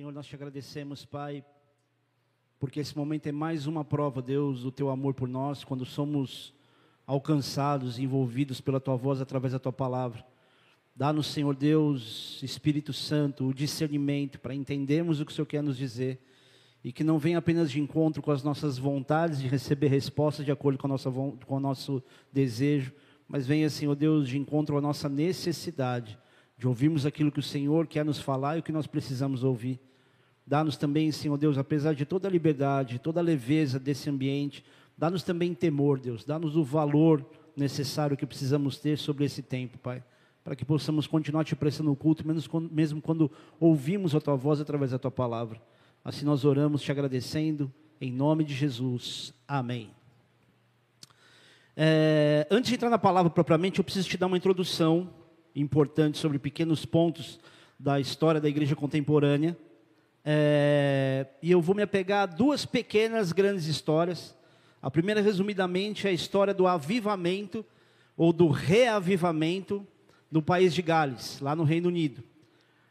Senhor, nós te agradecemos, Pai, porque esse momento é mais uma prova, Deus, do teu amor por nós, quando somos alcançados, envolvidos pela tua voz através da tua palavra. Dá-nos, Senhor Deus, Espírito Santo, o discernimento para entendermos o que o Senhor quer nos dizer e que não venha apenas de encontro com as nossas vontades de receber respostas de acordo com, nossa, com o nosso desejo, mas venha, Senhor Deus, de encontro à nossa necessidade de ouvirmos aquilo que o Senhor quer nos falar e o que nós precisamos ouvir. Dá-nos também, Senhor Deus, apesar de toda a liberdade, toda a leveza desse ambiente, dá-nos também temor, Deus, dá-nos o valor necessário que precisamos ter sobre esse tempo, Pai, para que possamos continuar te prestando o culto, mesmo quando ouvimos a Tua voz através da Tua palavra. Assim nós oramos te agradecendo, em nome de Jesus. Amém. É, antes de entrar na palavra propriamente, eu preciso te dar uma introdução importante sobre pequenos pontos da história da igreja contemporânea. É, e eu vou me apegar a duas pequenas grandes histórias. A primeira, resumidamente, é a história do avivamento ou do reavivamento no país de Gales, lá no Reino Unido.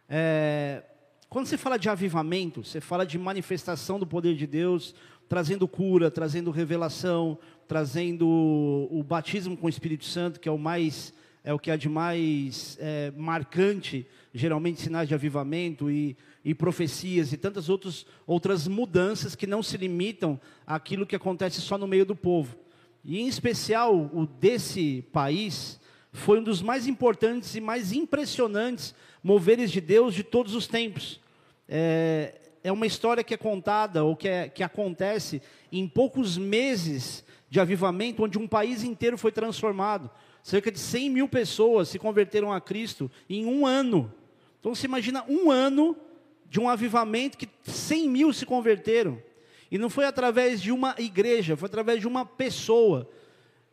É, quando você fala de avivamento, você fala de manifestação do poder de Deus, trazendo cura, trazendo revelação, trazendo o batismo com o Espírito Santo, que é o mais é o que há de mais é, marcante, geralmente sinais de avivamento e, e profecias e tantas outros, outras mudanças que não se limitam àquilo que acontece só no meio do povo. E em especial o desse país foi um dos mais importantes e mais impressionantes moveres de Deus de todos os tempos. É, é uma história que é contada ou que, é, que acontece em poucos meses de avivamento, onde um país inteiro foi transformado. Cerca de 100 mil pessoas se converteram a Cristo em um ano. Então você imagina um ano de um avivamento que 100 mil se converteram. E não foi através de uma igreja, foi através de uma pessoa.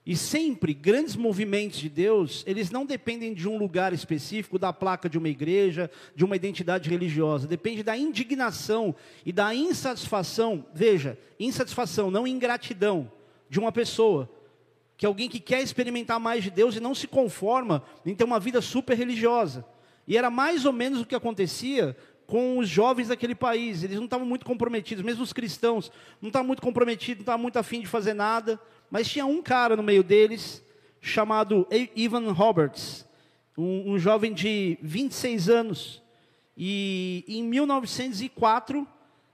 E sempre grandes movimentos de Deus, eles não dependem de um lugar específico, da placa de uma igreja, de uma identidade religiosa. Depende da indignação e da insatisfação. Veja, insatisfação, não ingratidão de uma pessoa que é alguém que quer experimentar mais de Deus e não se conforma em ter uma vida super religiosa. E era mais ou menos o que acontecia com os jovens daquele país. Eles não estavam muito comprometidos, mesmo os cristãos, não estavam muito comprometidos, não estavam muito afim de fazer nada. Mas tinha um cara no meio deles, chamado Ivan Roberts, um, um jovem de 26 anos. E em 1904,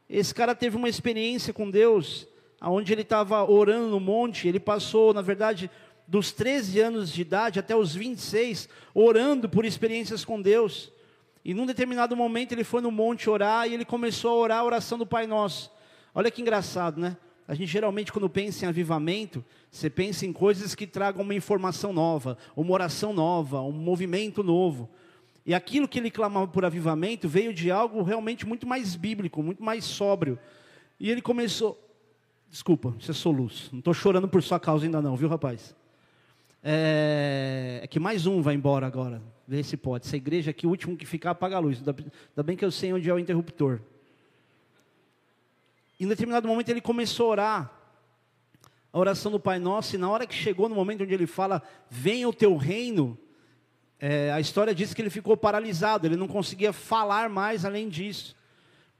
esse cara teve uma experiência com Deus onde ele estava orando no monte, ele passou, na verdade, dos 13 anos de idade até os 26, orando por experiências com Deus. E num determinado momento ele foi no monte orar e ele começou a orar a oração do Pai Nosso. Olha que engraçado, né? A gente geralmente, quando pensa em avivamento, você pensa em coisas que tragam uma informação nova, uma oração nova, um movimento novo. E aquilo que ele clamava por avivamento veio de algo realmente muito mais bíblico, muito mais sóbrio. E ele começou, Desculpa, isso é soluço. Não estou chorando por sua causa ainda não, viu, rapaz? É, é, que mais um vai embora agora. Vê se pode. Essa igreja aqui, o último que ficar, apaga a luz. Ainda bem que eu sei onde é o interruptor. Em determinado momento ele começou a orar. A oração do Pai Nosso, e na hora que chegou no momento onde ele fala, venha o teu reino, é, a história diz que ele ficou paralisado, ele não conseguia falar mais além disso.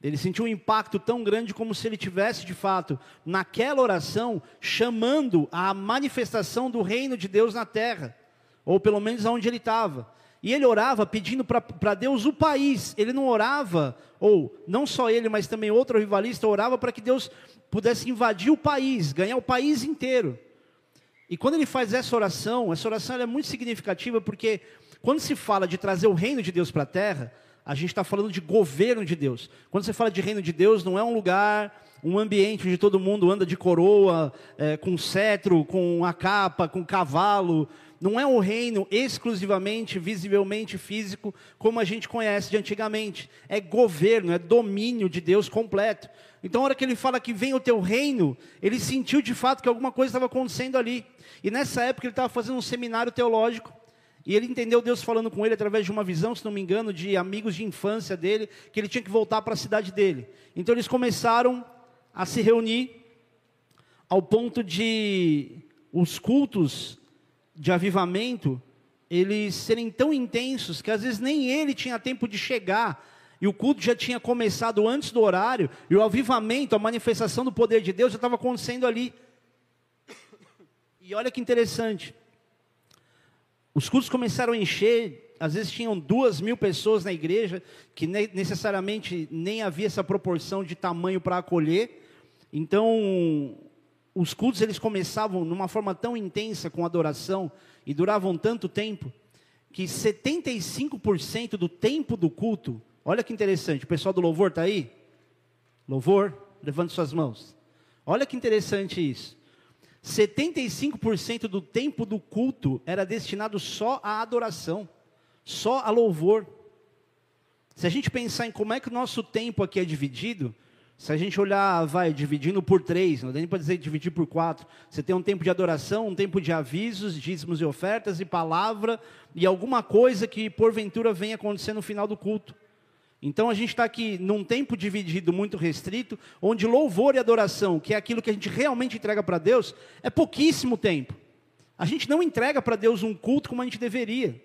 Ele sentiu um impacto tão grande como se ele tivesse, de fato, naquela oração, chamando a manifestação do reino de Deus na terra, ou pelo menos aonde ele estava. E ele orava pedindo para Deus o país. Ele não orava, ou não só ele, mas também outro rivalista orava para que Deus pudesse invadir o país, ganhar o país inteiro. E quando ele faz essa oração, essa oração é muito significativa porque quando se fala de trazer o reino de Deus para a terra, a gente está falando de governo de Deus. Quando você fala de reino de Deus, não é um lugar, um ambiente onde todo mundo anda de coroa, é, com cetro, com a capa, com cavalo. Não é um reino exclusivamente, visivelmente físico, como a gente conhece de antigamente. É governo, é domínio de Deus completo. Então, a hora que ele fala que vem o teu reino, ele sentiu de fato que alguma coisa estava acontecendo ali. E nessa época ele estava fazendo um seminário teológico. E ele entendeu Deus falando com ele através de uma visão, se não me engano, de amigos de infância dele, que ele tinha que voltar para a cidade dele. Então eles começaram a se reunir ao ponto de os cultos de avivamento eles serem tão intensos que às vezes nem ele tinha tempo de chegar e o culto já tinha começado antes do horário, e o avivamento, a manifestação do poder de Deus já estava acontecendo ali. E olha que interessante. Os cultos começaram a encher, às vezes tinham duas mil pessoas na igreja, que necessariamente nem havia essa proporção de tamanho para acolher. Então, os cultos eles começavam numa forma tão intensa com adoração e duravam tanto tempo que 75% do tempo do culto, olha que interessante, o pessoal do louvor está aí? Louvor, levante suas mãos. Olha que interessante isso. 75% do tempo do culto era destinado só à adoração, só a louvor. Se a gente pensar em como é que o nosso tempo aqui é dividido, se a gente olhar, vai, dividindo por três, não dá nem para dizer dividir por quatro. Você tem um tempo de adoração, um tempo de avisos, dízimos e ofertas, e palavra, e alguma coisa que porventura venha acontecer no final do culto. Então a gente está aqui num tempo dividido muito restrito, onde louvor e adoração, que é aquilo que a gente realmente entrega para Deus, é pouquíssimo tempo. A gente não entrega para Deus um culto como a gente deveria.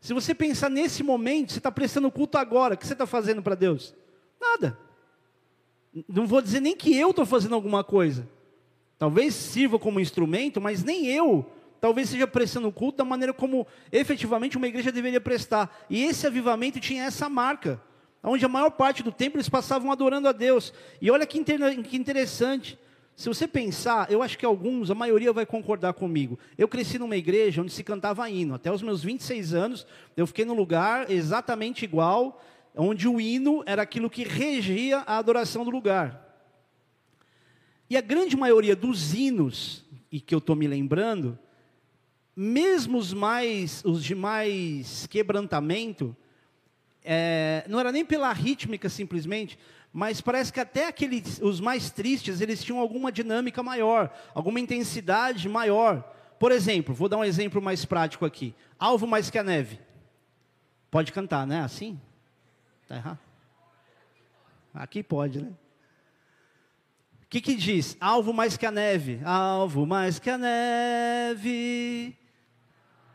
Se você pensar nesse momento, você está prestando culto agora, o que você está fazendo para Deus? Nada. Não vou dizer nem que eu estou fazendo alguma coisa. Talvez sirva como instrumento, mas nem eu. Talvez seja prestando culto da maneira como efetivamente uma igreja deveria prestar. E esse avivamento tinha essa marca, onde a maior parte do tempo eles passavam adorando a Deus. E olha que, que interessante. Se você pensar, eu acho que alguns, a maioria vai concordar comigo. Eu cresci numa igreja onde se cantava hino. Até os meus 26 anos, eu fiquei num lugar exatamente igual onde o hino era aquilo que regia a adoração do lugar. E a grande maioria dos hinos, e que eu estou me lembrando, mesmo os mais, os de mais quebrantamento, é, não era nem pela rítmica simplesmente, mas parece que até aqueles, os mais tristes, eles tinham alguma dinâmica maior, alguma intensidade maior. Por exemplo, vou dar um exemplo mais prático aqui. Alvo mais que a neve. Pode cantar, né? Assim? Está errado? Aqui pode, né? O que, que diz? Alvo mais que a neve. Alvo mais que a neve.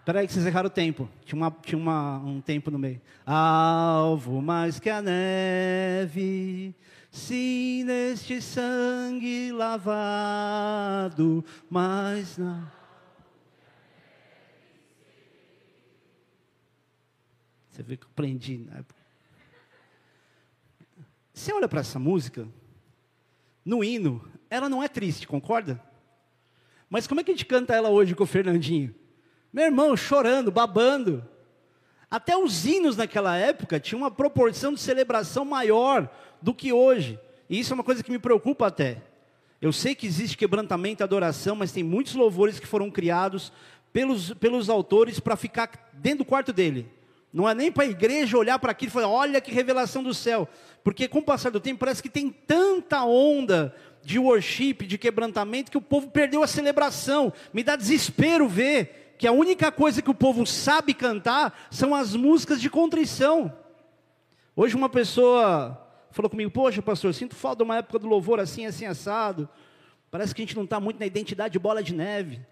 Espera aí que vocês erraram o tempo. Tinha, uma, tinha uma, um tempo no meio. Alvo mais que a neve. Sim, neste sangue lavado, mas não. Você vê que eu aprendi na época. Você olha para essa música, no hino, ela não é triste, concorda? Mas como é que a gente canta ela hoje com o Fernandinho? Meu irmão, chorando, babando. Até os hinos naquela época tinham uma proporção de celebração maior do que hoje. E isso é uma coisa que me preocupa até. Eu sei que existe quebrantamento e adoração, mas tem muitos louvores que foram criados pelos, pelos autores para ficar dentro do quarto dele. Não é nem para a igreja olhar para aquilo e falar, olha que revelação do céu. Porque com o passar do tempo parece que tem tanta onda de worship, de quebrantamento, que o povo perdeu a celebração. Me dá desespero ver que a única coisa que o povo sabe cantar são as músicas de contrição. Hoje uma pessoa falou comigo, poxa pastor, sinto falta de uma época do louvor assim, assim, assado. Parece que a gente não está muito na identidade de bola de neve.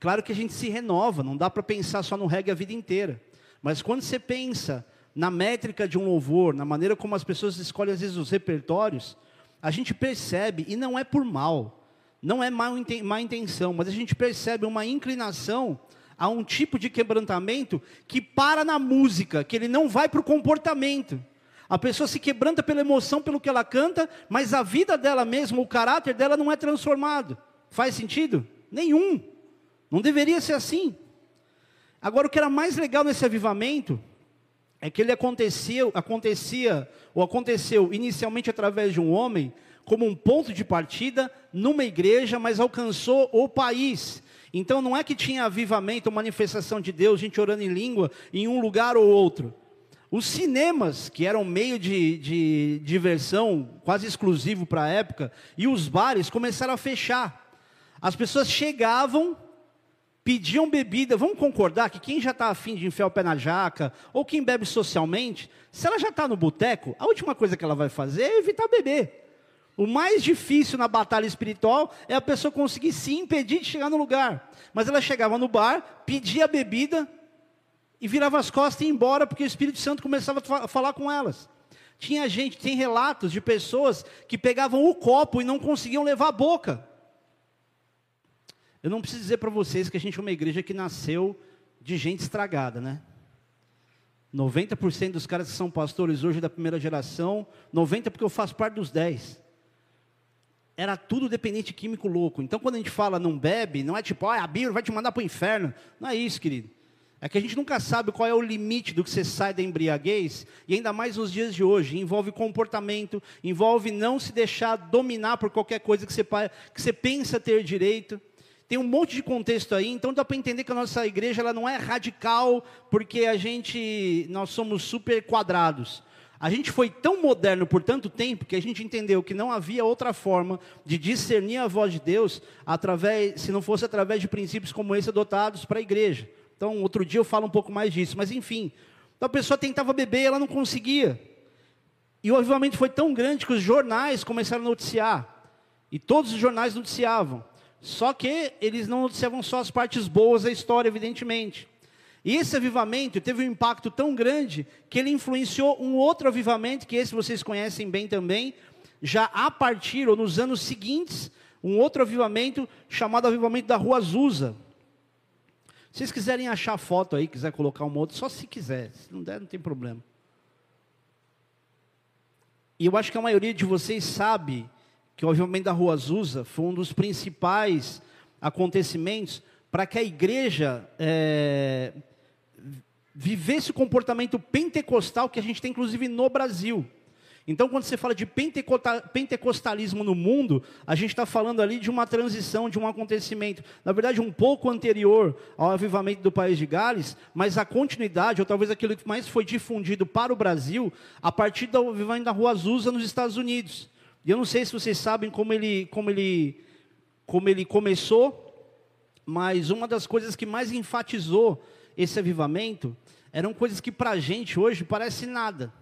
Claro que a gente se renova, não dá para pensar só no reggae a vida inteira. Mas quando você pensa na métrica de um louvor, na maneira como as pessoas escolhem às vezes os repertórios, a gente percebe, e não é por mal, não é má intenção, mas a gente percebe uma inclinação a um tipo de quebrantamento que para na música, que ele não vai para o comportamento. A pessoa se quebranta pela emoção, pelo que ela canta, mas a vida dela mesma, o caráter dela não é transformado. Faz sentido? Nenhum. Não deveria ser assim. Agora, o que era mais legal nesse avivamento é que ele aconteceu, acontecia, ou aconteceu inicialmente através de um homem, como um ponto de partida numa igreja, mas alcançou o país. Então não é que tinha avivamento, manifestação de Deus, gente orando em língua, em um lugar ou outro. Os cinemas, que eram meio de, de diversão quase exclusivo para a época, e os bares começaram a fechar. As pessoas chegavam, pediam bebida. Vamos concordar que quem já está afim de enfiar o pé na jaca, ou quem bebe socialmente, se ela já está no boteco, a última coisa que ela vai fazer é evitar beber. O mais difícil na batalha espiritual é a pessoa conseguir se impedir de chegar no lugar. Mas ela chegava no bar, pedia bebida e virava as costas e ia embora, porque o Espírito Santo começava a falar com elas. Tinha gente, tem relatos de pessoas que pegavam o copo e não conseguiam levar a boca. Eu não preciso dizer para vocês que a gente é uma igreja que nasceu de gente estragada, né? 90% dos caras que são pastores hoje da primeira geração, 90% porque eu faço parte dos 10. Era tudo dependente químico louco. Então quando a gente fala não bebe, não é tipo, ah, a Bíblia vai te mandar para o inferno. Não é isso, querido. É que a gente nunca sabe qual é o limite do que você sai da embriaguez, e ainda mais nos dias de hoje. Envolve comportamento, envolve não se deixar dominar por qualquer coisa que você, que você pensa ter direito. Tem um monte de contexto aí, então dá para entender que a nossa igreja ela não é radical, porque a gente, nós somos super quadrados. A gente foi tão moderno por tanto tempo que a gente entendeu que não havia outra forma de discernir a voz de Deus através, se não fosse através de princípios como esse adotados para a igreja. Então, outro dia eu falo um pouco mais disso, mas enfim. Então a pessoa tentava beber e ela não conseguia. E o avivamento foi tão grande que os jornais começaram a noticiar. E todos os jornais noticiavam. Só que eles não noticiavam só as partes boas da história, evidentemente. E esse avivamento teve um impacto tão grande que ele influenciou um outro avivamento, que esse vocês conhecem bem também, já a partir, ou nos anos seguintes, um outro avivamento chamado Avivamento da Rua Azusa. Se vocês quiserem achar foto aí, quiser colocar uma outra, só se quiser. Se não der, não tem problema. E eu acho que a maioria de vocês sabe que o avivamento da Rua Azusa foi um dos principais acontecimentos para que a igreja é, vivesse o comportamento pentecostal que a gente tem, inclusive, no Brasil. Então, quando você fala de pentecostalismo no mundo, a gente está falando ali de uma transição, de um acontecimento, na verdade, um pouco anterior ao avivamento do país de Gales, mas a continuidade, ou talvez aquilo que mais foi difundido para o Brasil, a partir do avivamento da Rua Azusa nos Estados Unidos. E eu não sei se vocês sabem como ele, como ele, como ele começou, mas uma das coisas que mais enfatizou esse avivamento eram coisas que para a gente hoje parece nada.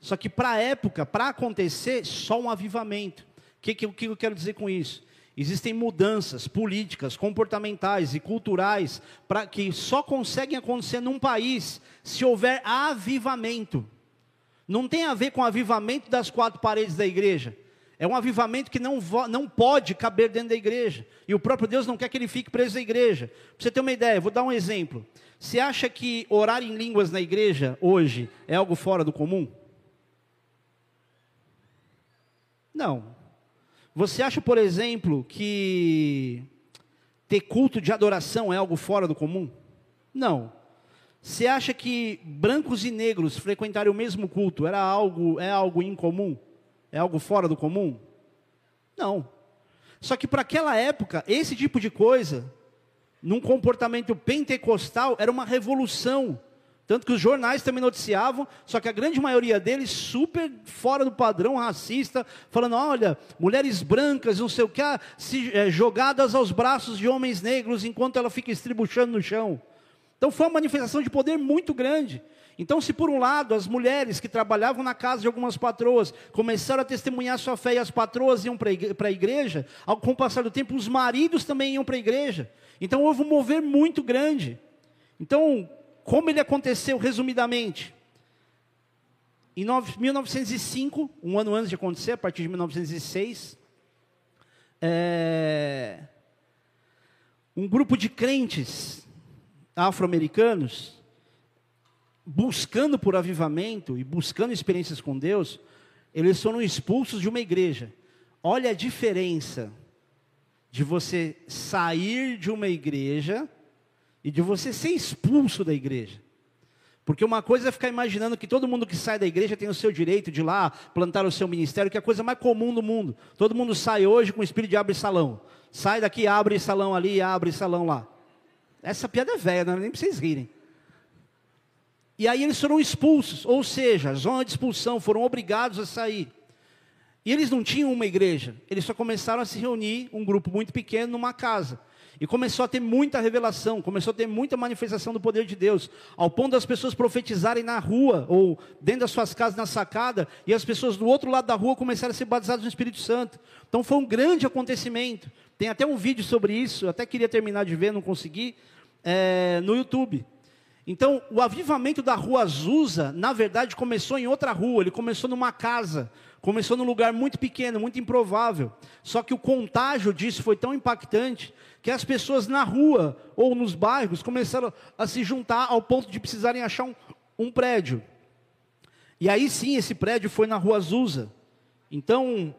Só que para a época, para acontecer, só um avivamento. O que, que, que eu quero dizer com isso? Existem mudanças políticas, comportamentais e culturais para que só conseguem acontecer num país se houver avivamento. Não tem a ver com avivamento das quatro paredes da igreja. É um avivamento que não, não pode caber dentro da igreja. E o próprio Deus não quer que ele fique preso na igreja. Para você ter uma ideia, vou dar um exemplo. Você acha que orar em línguas na igreja hoje é algo fora do comum? Não. Você acha, por exemplo, que ter culto de adoração é algo fora do comum? Não. Você acha que brancos e negros frequentarem o mesmo culto era algo é algo incomum? É algo fora do comum? Não. Só que para aquela época, esse tipo de coisa, num comportamento pentecostal, era uma revolução. Tanto que os jornais também noticiavam, só que a grande maioria deles super fora do padrão racista, falando: olha, mulheres brancas, não sei o que, ah, se, é, jogadas aos braços de homens negros enquanto ela fica estribuchando no chão. Então foi uma manifestação de poder muito grande. Então, se por um lado as mulheres que trabalhavam na casa de algumas patroas começaram a testemunhar sua fé e as patroas iam para a igreja, com o passar do tempo os maridos também iam para a igreja. Então houve um mover muito grande. Então, como ele aconteceu, resumidamente? Em 1905, um ano antes de acontecer, a partir de 1906, é, um grupo de crentes afro-americanos, buscando por avivamento e buscando experiências com Deus, eles foram expulsos de uma igreja. Olha a diferença de você sair de uma igreja e de você ser expulso da igreja. Porque uma coisa é ficar imaginando que todo mundo que sai da igreja tem o seu direito de ir lá plantar o seu ministério, que é a coisa mais comum do mundo. Todo mundo sai hoje com o espírito de abre salão. Sai daqui, abre salão ali, abre salão lá. Essa piada é velha, não é nem para vocês rirem. E aí eles foram expulsos, ou seja, zona de expulsão, foram obrigados a sair. E eles não tinham uma igreja, eles só começaram a se reunir, um grupo muito pequeno, numa casa. E começou a ter muita revelação, começou a ter muita manifestação do poder de Deus, ao ponto das pessoas profetizarem na rua, ou dentro das suas casas, na sacada, e as pessoas do outro lado da rua começaram a ser batizadas no Espírito Santo. Então foi um grande acontecimento. Tem até um vídeo sobre isso, até queria terminar de ver, não consegui, é, no YouTube. Então, o avivamento da rua Azusa, na verdade, começou em outra rua, ele começou numa casa, começou num lugar muito pequeno, muito improvável. Só que o contágio disso foi tão impactante que as pessoas na rua ou nos bairros começaram a se juntar ao ponto de precisarem achar um, um prédio. E aí sim, esse prédio foi na rua Azusa. Então,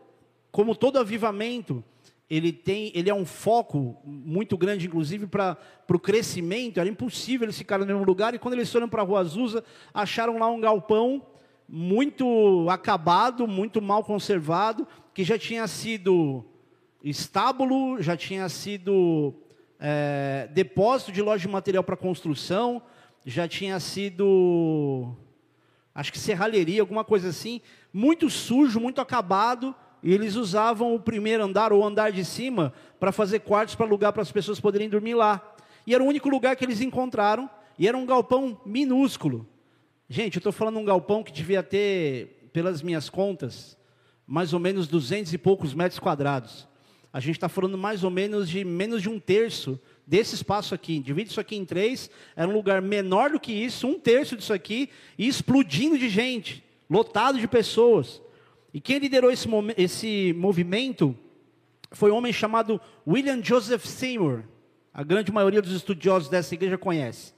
como todo avivamento, ele tem, ele é um foco muito grande, inclusive para o crescimento. Era impossível eles ficarem no mesmo lugar. E quando eles foram para a Rua Azusa, acharam lá um galpão muito acabado, muito mal conservado, que já tinha sido estábulo, já tinha sido é, depósito de loja de material para construção, já tinha sido, acho que serralheria, alguma coisa assim, muito sujo, muito acabado e eles usavam o primeiro andar ou o andar de cima para fazer quartos para alugar para as pessoas poderem dormir lá. E era o único lugar que eles encontraram, e era um galpão minúsculo. Gente, eu estou falando um galpão que devia ter, pelas minhas contas, mais ou menos 200 e poucos metros quadrados. A gente está falando mais ou menos de menos de um terço desse espaço aqui. Divide isso aqui em três, era um lugar menor do que isso, um terço disso aqui, e explodindo de gente, lotado de pessoas. E quem liderou esse, esse movimento foi um homem chamado William Joseph Seymour. A grande maioria dos estudiosos dessa igreja conhece.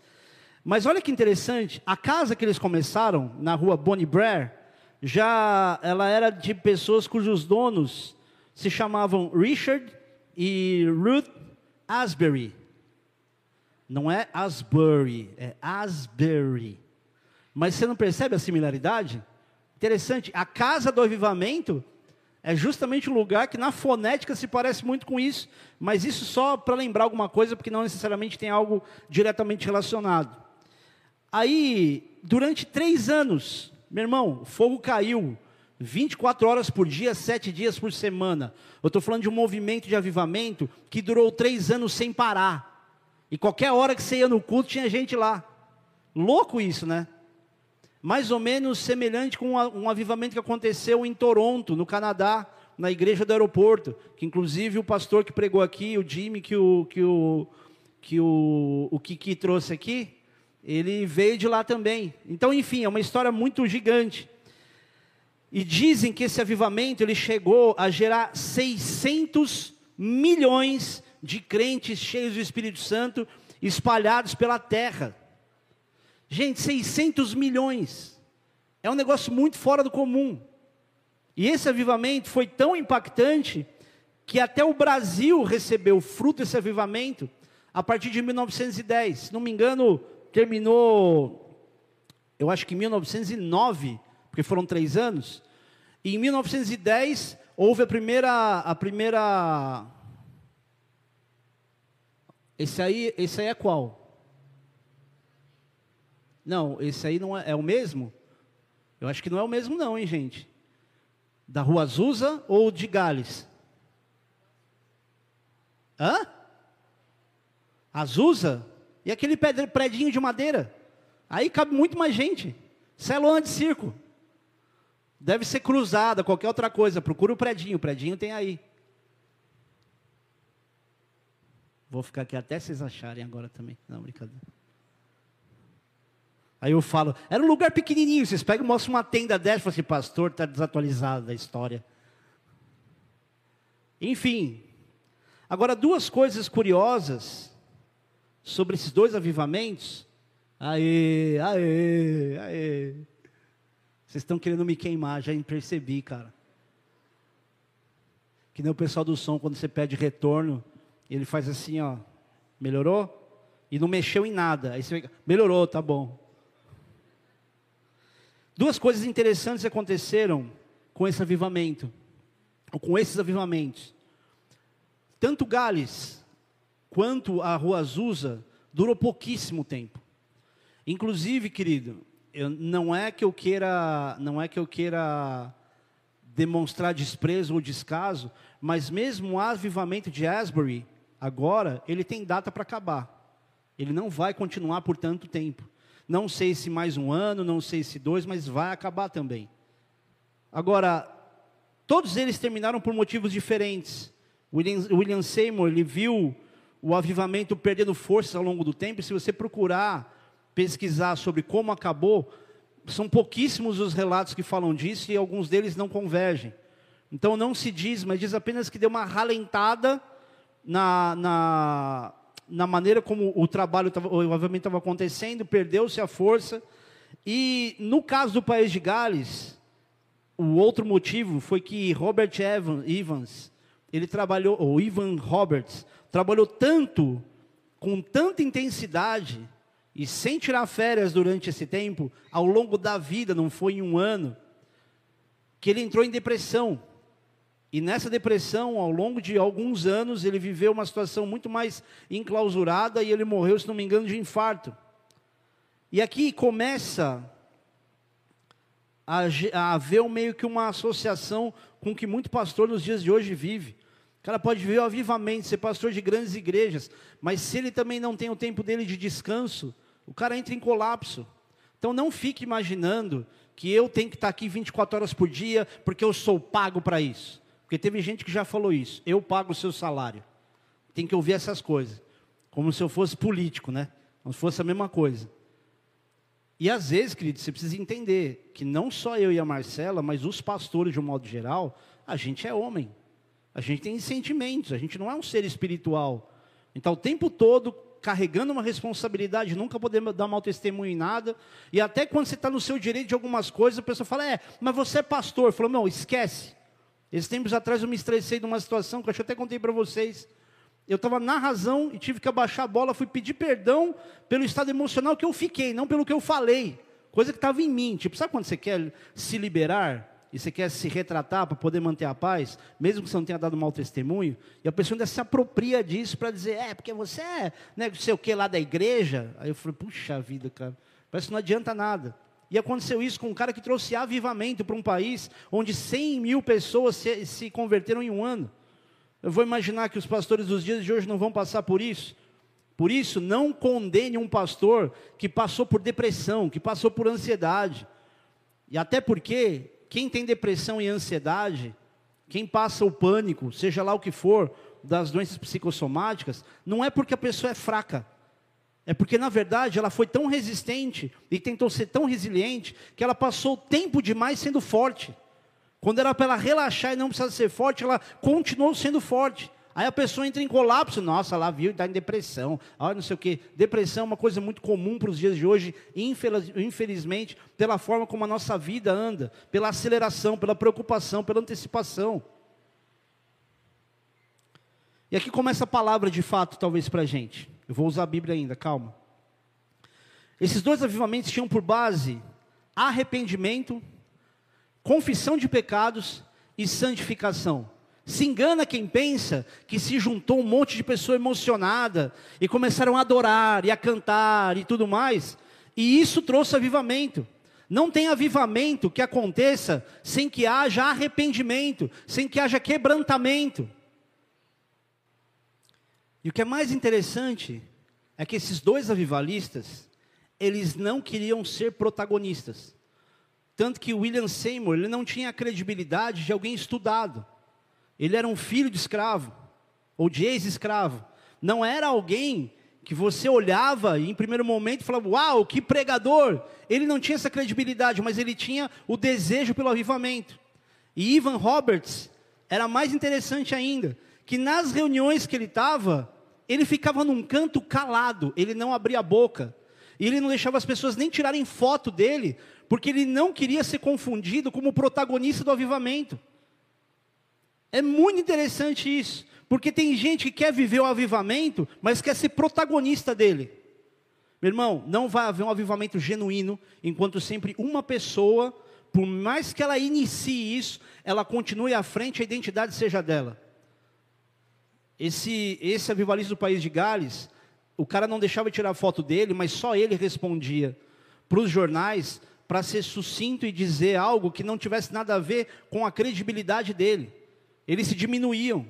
Mas olha que interessante, a casa que eles começaram, na rua Bonnie Braer, já ela era de pessoas cujos donos se chamavam Richard e Ruth Asbury. Não é Asbury, é Asbury. Mas você não percebe a similaridade? Interessante, a casa do avivamento é justamente um lugar que na fonética se parece muito com isso, mas isso só para lembrar alguma coisa, porque não necessariamente tem algo diretamente relacionado. Aí, durante três anos, meu irmão, o fogo caiu, 24 horas por dia, sete dias por semana. Eu estou falando de um movimento de avivamento que durou três anos sem parar. E qualquer hora que você ia no culto, tinha gente lá. Louco isso, né? Mais ou menos semelhante com um avivamento que aconteceu em Toronto, no Canadá, na igreja do aeroporto, que inclusive o pastor que pregou aqui, o Jimmy, que o, que o, que o, o Kiki trouxe aqui, ele veio de lá também. Então, enfim, é uma história muito gigante. E dizem que esse avivamento ele chegou a gerar 600 milhões de crentes cheios do Espírito Santo espalhados pela terra. Gente, 600 milhões. É um negócio muito fora do comum. E esse avivamento foi tão impactante que até o Brasil recebeu fruto desse avivamento a partir de 1910. Se não me engano, terminou, eu acho que em 1909, porque foram três anos. E em 1910 houve a primeira, a primeira. Esse aí, esse aí é qual? Não, esse aí não é, é o mesmo? Eu acho que não é o mesmo não, hein, gente? Da Rua Azusa ou de Gales? Hã? Azusa? E aquele predinho de madeira? Aí cabe muito mais gente. Celona de circo. Deve ser cruzada, qualquer outra coisa. Procura o predinho, o predinho tem aí. Vou ficar aqui até vocês acharem agora também. Não, brincadeira. Aí eu falo, era um lugar pequenininho, vocês pegam mostram uma tenda dessa e falam assim, pastor, está desatualizado da história. Enfim, agora duas coisas curiosas sobre esses dois avivamentos. Aê, aê, aê. Vocês estão querendo me queimar, já percebi, cara. Que nem o pessoal do som, quando você pede retorno, ele faz assim, ó, melhorou? E não mexeu em nada. Aí você melhorou, tá bom. Duas coisas interessantes aconteceram com esse avivamento, ou com esses avivamentos. Tanto Gales quanto a Rua Azusa durou pouquíssimo tempo. Inclusive, querido, eu, não é que eu queira, não é que eu queira demonstrar desprezo ou descaso, mas mesmo o avivamento de Asbury, agora, ele tem data para acabar. Ele não vai continuar por tanto tempo. Não sei se mais um ano, não sei se dois, mas vai acabar também. Agora, todos eles terminaram por motivos diferentes. William, William Seymour, ele viu o avivamento perdendo forças ao longo do tempo. Se você procurar pesquisar sobre como acabou, são pouquíssimos os relatos que falam disso e alguns deles não convergem. Então não se diz, mas diz apenas que deu uma ralentada na, na, na maneira como o trabalho, tava, o avivamento estava acontecendo, perdeu-se a força. E no caso do país de Gales, o outro motivo foi que Robert Evans, ele trabalhou, ou Ivan Roberts, trabalhou tanto, com tanta intensidade, e sem tirar férias durante esse tempo, ao longo da vida, não foi em um ano, que ele entrou em depressão. E nessa depressão, ao longo de alguns anos, ele viveu uma situação muito mais enclausurada e ele morreu, se não me engano, de infarto. E aqui começa a, haver meio que uma associação com que muito pastor nos dias de hoje vive. O cara pode viver o avivamento, ser pastor de grandes igrejas, mas se ele também não tem o tempo dele de descanso, o cara entra em colapso. Então não fique imaginando que eu tenho que estar aqui 24 horas por dia porque eu sou pago para isso. Porque teve gente que já falou isso. Eu pago o seu salário. Tem que ouvir essas coisas. Como se eu fosse político, né? Como se fosse a mesma coisa. E às vezes, querido, você precisa entender que não só eu e a Marcela, mas os pastores de um modo geral, a gente é homem. A gente tem sentimentos, a gente não é um ser espiritual. Então, o tempo todo carregando uma responsabilidade, nunca podemos dar mau testemunho em nada. E até quando você está no seu direito de algumas coisas, a pessoa fala: É, mas você é pastor. Falou: Não, esquece. Esses tempos atrás eu me estressei de uma situação que eu até contei para vocês. Eu estava na razão e tive que abaixar a bola, fui pedir perdão pelo estado emocional que eu fiquei, não pelo que eu falei. Coisa que estava em mim. Tipo, sabe quando você quer se liberar? E você quer se retratar para poder manter a paz, mesmo que você não tenha dado mau testemunho, e a pessoa ainda se apropria disso para dizer, é, porque você é, né, sei o que lá da igreja. Aí eu falei, puxa vida, cara, parece que não adianta nada. E aconteceu isso com um cara que trouxe avivamento para um país onde 100 mil pessoas se, se converteram em um ano. Eu vou imaginar que os pastores dos dias de hoje não vão passar por isso. Por isso, não condene um pastor que passou por depressão, que passou por ansiedade. E até porque, quem tem depressão e ansiedade, quem passa o pânico, seja lá o que for, das doenças psicossomáticas, não é porque a pessoa é fraca. É porque, na verdade, ela foi tão resistente e tentou ser tão resiliente que ela passou tempo demais sendo forte. Quando era para ela relaxar e não precisar ser forte, ela continuou sendo forte. Aí a pessoa entra em colapso, nossa, lá viu, está em depressão, olha não sei o quê. Depressão é uma coisa muito comum para os dias de hoje, infelizmente, pela forma como a nossa vida anda, pela aceleração, pela preocupação, pela antecipação. E aqui começa a palavra de fato, talvez, para a gente. Eu vou usar a Bíblia ainda, calma. Esses dois avivamentos tinham por base arrependimento confissão de pecados e santificação. Se engana quem pensa que se juntou um monte de pessoa emocionada e começaram a adorar e a cantar e tudo mais, e isso trouxe avivamento. Não tem avivamento que aconteça sem que haja arrependimento, sem que haja quebrantamento. E o que é mais interessante é que esses dois avivalistas, eles não queriam ser protagonistas. Tanto que William Seymour, ele não tinha a credibilidade de alguém estudado. Ele era um filho de escravo, ou de ex-escravo. Não era alguém que você olhava e em primeiro momento falava, uau, que pregador. Ele não tinha essa credibilidade, mas ele tinha o desejo pelo avivamento. E Ivan Roberts era mais interessante ainda, que nas reuniões que ele estava, ele ficava num canto calado, ele não abria a boca. E ele não deixava as pessoas nem tirarem foto dele, porque ele não queria ser confundido como protagonista do avivamento. É muito interessante isso, porque tem gente que quer viver o avivamento, mas quer ser protagonista dele. Meu irmão, não vai haver um avivamento genuíno enquanto sempre uma pessoa, por mais que ela inicie isso, ela continue à frente, a identidade seja dela. Esse, esse avivalista do país de Gales, o cara não deixava tirar foto dele, mas só ele respondia para os jornais para ser sucinto e dizer algo que não tivesse nada a ver com a credibilidade dele. Eles se diminuíam.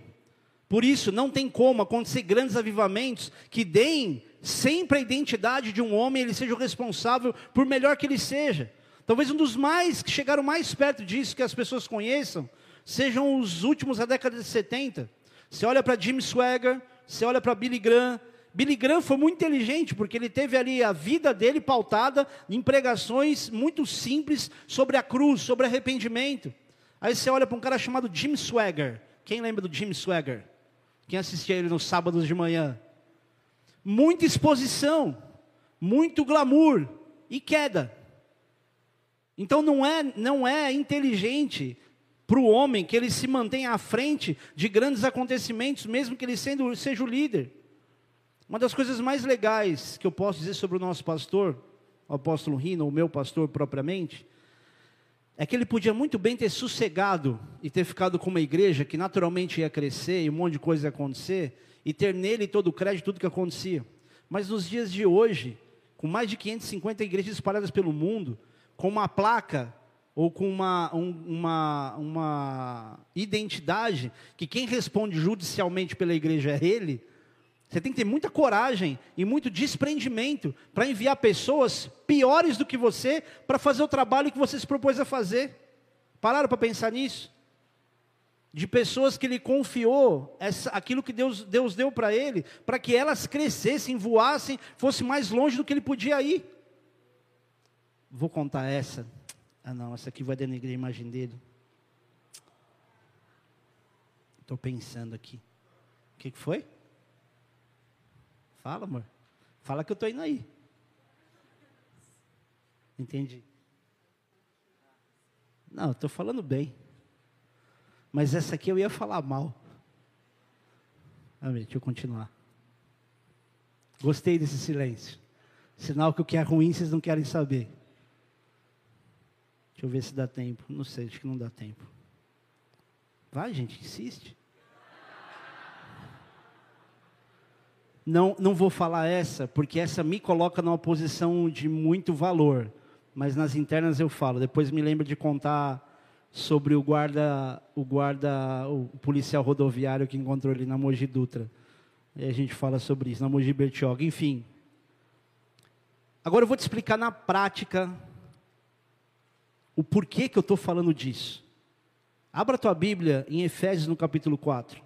Por isso, não tem como acontecer grandes avivamentos que deem sempre a identidade de um homem, ele seja o responsável por melhor que ele seja. Talvez um dos mais que chegaram mais perto disso que as pessoas conheçam sejam os últimos da década de 70. Você olha para Jim Swagger, você olha para Billy Graham, Billy Graham foi muito inteligente, porque ele teve ali a vida dele pautada em pregações muito simples sobre a cruz, sobre arrependimento. Aí você olha para um cara chamado Jim Swagger. Quem lembra do Jim Swagger? Quem assistia ele nos sábados de manhã? Muita exposição, muito glamour e queda. Então não é, não é inteligente para o homem que ele se mantenha à frente de grandes acontecimentos, mesmo que ele sendo, seja o líder. Uma das coisas mais legais que eu posso dizer sobre o nosso pastor, o apóstolo Rino, o meu pastor propriamente, é que ele podia muito bem ter sossegado e ter ficado com uma igreja que naturalmente ia crescer e um monte de coisa ia acontecer, e ter nele todo o crédito, tudo que acontecia. Mas nos dias de hoje, com mais de 550 igrejas espalhadas pelo mundo, com uma placa ou com uma, um, uma, uma identidade que quem responde judicialmente pela igreja é ele, você tem que ter muita coragem e muito desprendimento para enviar pessoas piores do que você para fazer o trabalho que você se propôs a fazer. Pararam para pensar nisso? De pessoas que ele confiou essa, aquilo que Deus, Deus deu para ele, para que elas crescessem, voassem, fossem mais longe do que ele podia ir. Vou contar essa. Ah, não, essa aqui vai denegrir a imagem dele. Estou pensando aqui. O que, que foi? Fala, amor. Fala que eu estou indo aí. Entendi. Não, estou falando bem. Mas essa aqui eu ia falar mal. Amém, deixa eu continuar. Gostei desse silêncio. Sinal que o que é ruim vocês não querem saber. Deixa eu ver se dá tempo. Não sei, acho que não dá tempo. Vai, gente, insiste. Não, não vou falar essa, porque essa me coloca numa posição de muito valor. Mas nas internas eu falo. Depois me lembro de contar sobre o guarda, o guarda, o policial rodoviário que encontrou ele na Mogi Dutra. E a gente fala sobre isso, na Mogi Bertioga. Enfim. Agora eu vou te explicar na prática o porquê que eu estou falando disso. Abra tua Bíblia em Efésios no capítulo 4.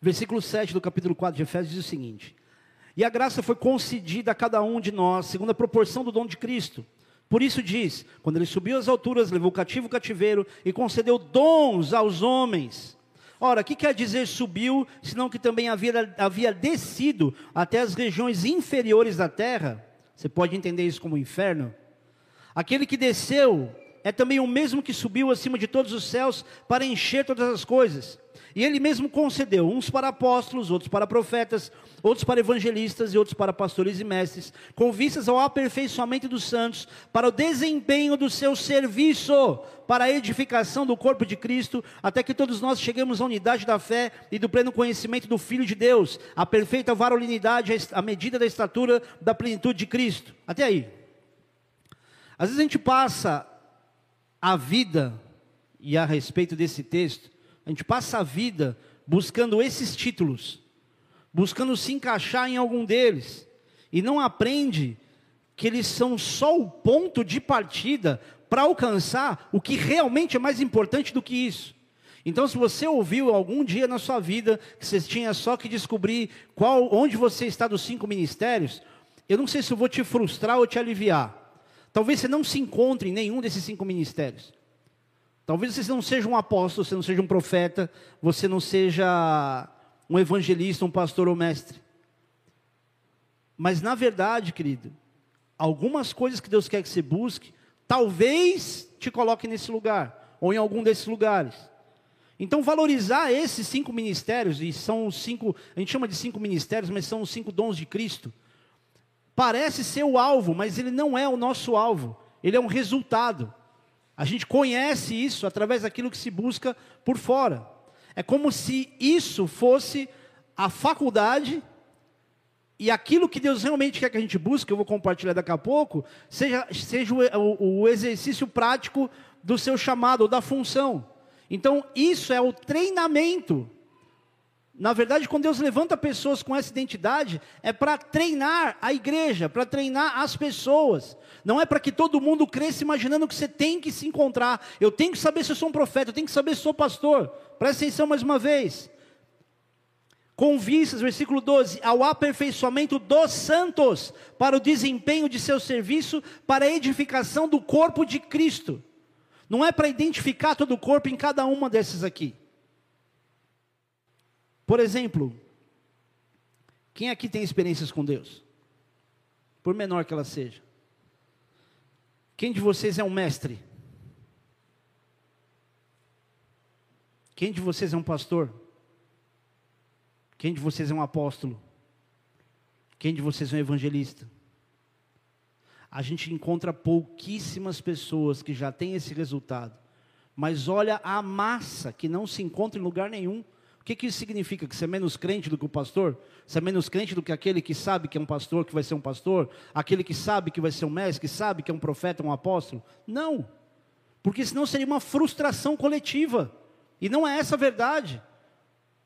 Versículo 7 do capítulo 4 de Efésios diz o seguinte: E a graça foi concedida a cada um de nós, segundo a proporção do dom de Cristo. Por isso diz: quando ele subiu às alturas, levou cativo o cativeiro e concedeu dons aos homens. Ora, o que quer dizer subiu, senão que também havia, havia descido até as regiões inferiores da terra? Você pode entender isso como inferno? Aquele que desceu é também o mesmo que subiu acima de todos os céus para encher todas as coisas. E ele mesmo concedeu uns para apóstolos, outros para profetas, outros para evangelistas e outros para pastores e mestres, com vistas ao aperfeiçoamento dos santos, para o desempenho do seu serviço, para a edificação do corpo de Cristo, até que todos nós cheguemos à unidade da fé e do pleno conhecimento do Filho de Deus, a perfeita varolinidade, a medida da estatura da plenitude de Cristo. Até aí. Às vezes a gente passa a vida, e a respeito desse texto, a gente passa a vida buscando esses títulos, buscando se encaixar em algum deles, e não aprende que eles são só o ponto de partida para alcançar o que realmente é mais importante do que isso. Então, se você ouviu algum dia na sua vida que você tinha só que descobrir qual, onde você está dos cinco ministérios, eu não sei se eu vou te frustrar ou te aliviar. Talvez você não se encontre em nenhum desses cinco ministérios. Talvez você não seja um apóstolo, você não seja um profeta, você não seja um evangelista, um pastor ou mestre. Mas na verdade, querido, algumas coisas que Deus quer que você busque, talvez te coloque nesse lugar, ou em algum desses lugares. Então, valorizar esses cinco ministérios, e são os cinco, a gente chama de cinco ministérios, mas são os cinco dons de Cristo parece ser o alvo, mas ele não é o nosso alvo, ele é um resultado. A gente conhece isso através daquilo que se busca por fora. É como se isso fosse a faculdade e aquilo que Deus realmente quer que a gente busque, eu vou compartilhar daqui a pouco, seja, seja o, o, exercício prático do seu chamado ou da função. Então, isso é o treinamento na verdade, quando Deus levanta pessoas com essa identidade, é para treinar a igreja, para treinar as pessoas. Não é para que todo mundo cresça imaginando que você tem que se encontrar. Eu tenho que saber se eu sou um profeta, eu tenho que saber se eu sou pastor. Presta atenção mais uma vez. com vistas, versículo 12, ao aperfeiçoamento dos santos, para o desempenho de seu serviço, para a edificação do corpo de Cristo. Não é para identificar todo o corpo em cada uma desses aqui. Por exemplo, quem aqui tem experiências com Deus? Por menor que ela seja. Quem de vocês é um mestre? Quem de vocês é um pastor? Quem de vocês é um apóstolo? Quem de vocês é um evangelista? A gente encontra pouquíssimas pessoas que já têm esse resultado. Mas olha a massa que não se encontra em lugar nenhum. Que, que isso significa? Que você é menos crente do que o pastor? Você é menos crente do que aquele que sabe que é um pastor, que vai ser um pastor? Aquele que sabe que vai ser um mestre, que sabe que é um profeta, um apóstolo? Não. Porque senão seria uma frustração coletiva. E não é essa a verdade.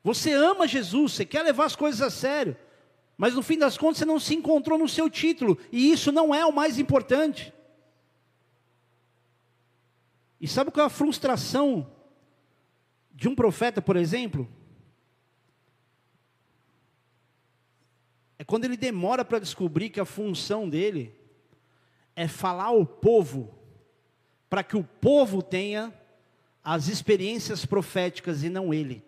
Você ama Jesus, você quer levar as coisas a sério, mas no fim das contas você não se encontrou no seu título, e isso não é o mais importante. E sabe qual é a frustração de um profeta, por exemplo? É quando ele demora para descobrir que a função dele é falar ao povo, para que o povo tenha as experiências proféticas e não ele.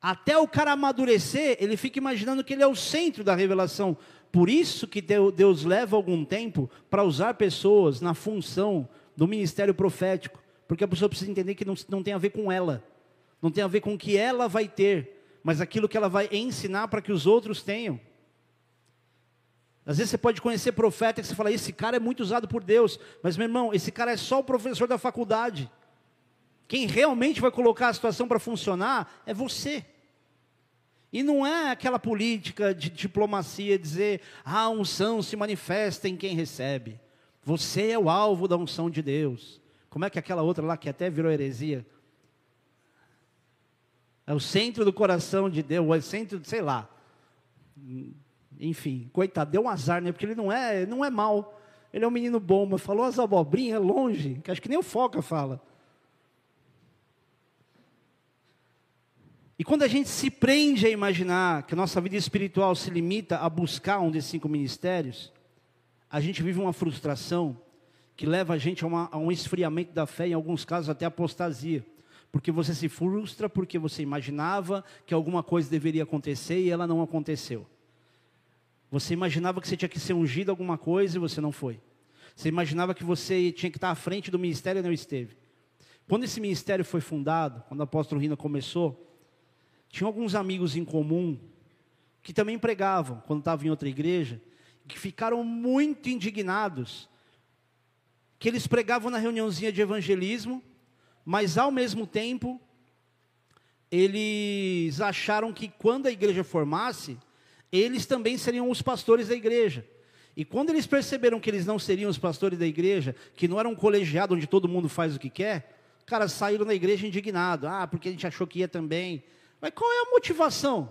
Até o cara amadurecer, ele fica imaginando que ele é o centro da revelação. Por isso que Deus leva algum tempo para usar pessoas na função do ministério profético. Porque a pessoa precisa entender que não, não tem a ver com ela. Não tem a ver com o que ela vai ter. Mas aquilo que ela vai ensinar para que os outros tenham. Às vezes você pode conhecer profeta que você fala, esse cara é muito usado por Deus. Mas meu irmão, esse cara é só o professor da faculdade. Quem realmente vai colocar a situação para funcionar é você. E não é aquela política de diplomacia dizer, a unção se manifesta em quem recebe. Você é o alvo da unção de Deus. Como é que aquela outra lá que até virou heresia? É o centro do coração de Deus, é o centro, sei lá. Enfim, coitado, deu um azar, né? Porque ele não é, não é mal. Ele é um menino bom, mas falou as abobrinhas longe, que acho que nem o Foca fala. E quando a gente se prende a imaginar que a nossa vida espiritual se limita a buscar um desses cinco ministérios, a gente vive uma frustração que leva a gente a, uma, a um esfriamento da fé, em alguns casos até apostasia. Porque você se frustra porque você imaginava que alguma coisa deveria acontecer e ela não aconteceu. Você imaginava que você tinha que ser ungido alguma coisa e você não foi. Você imaginava que você tinha que estar à frente do ministério e não esteve. Quando esse ministério foi fundado, quando o apóstolo Rina começou, tinha alguns amigos em comum que também pregavam quando estavam em outra igreja, que ficaram muito indignados, que eles pregavam na reuniãozinha de evangelismo, mas ao mesmo tempo eles acharam que quando a igreja formasse, eles também seriam os pastores da igreja. E quando eles perceberam que eles não seriam os pastores da igreja, que não era um colegiado onde todo mundo faz o que quer, cara, saíram da igreja indignados. Ah, porque a gente achou que ia também. Mas qual é a motivação?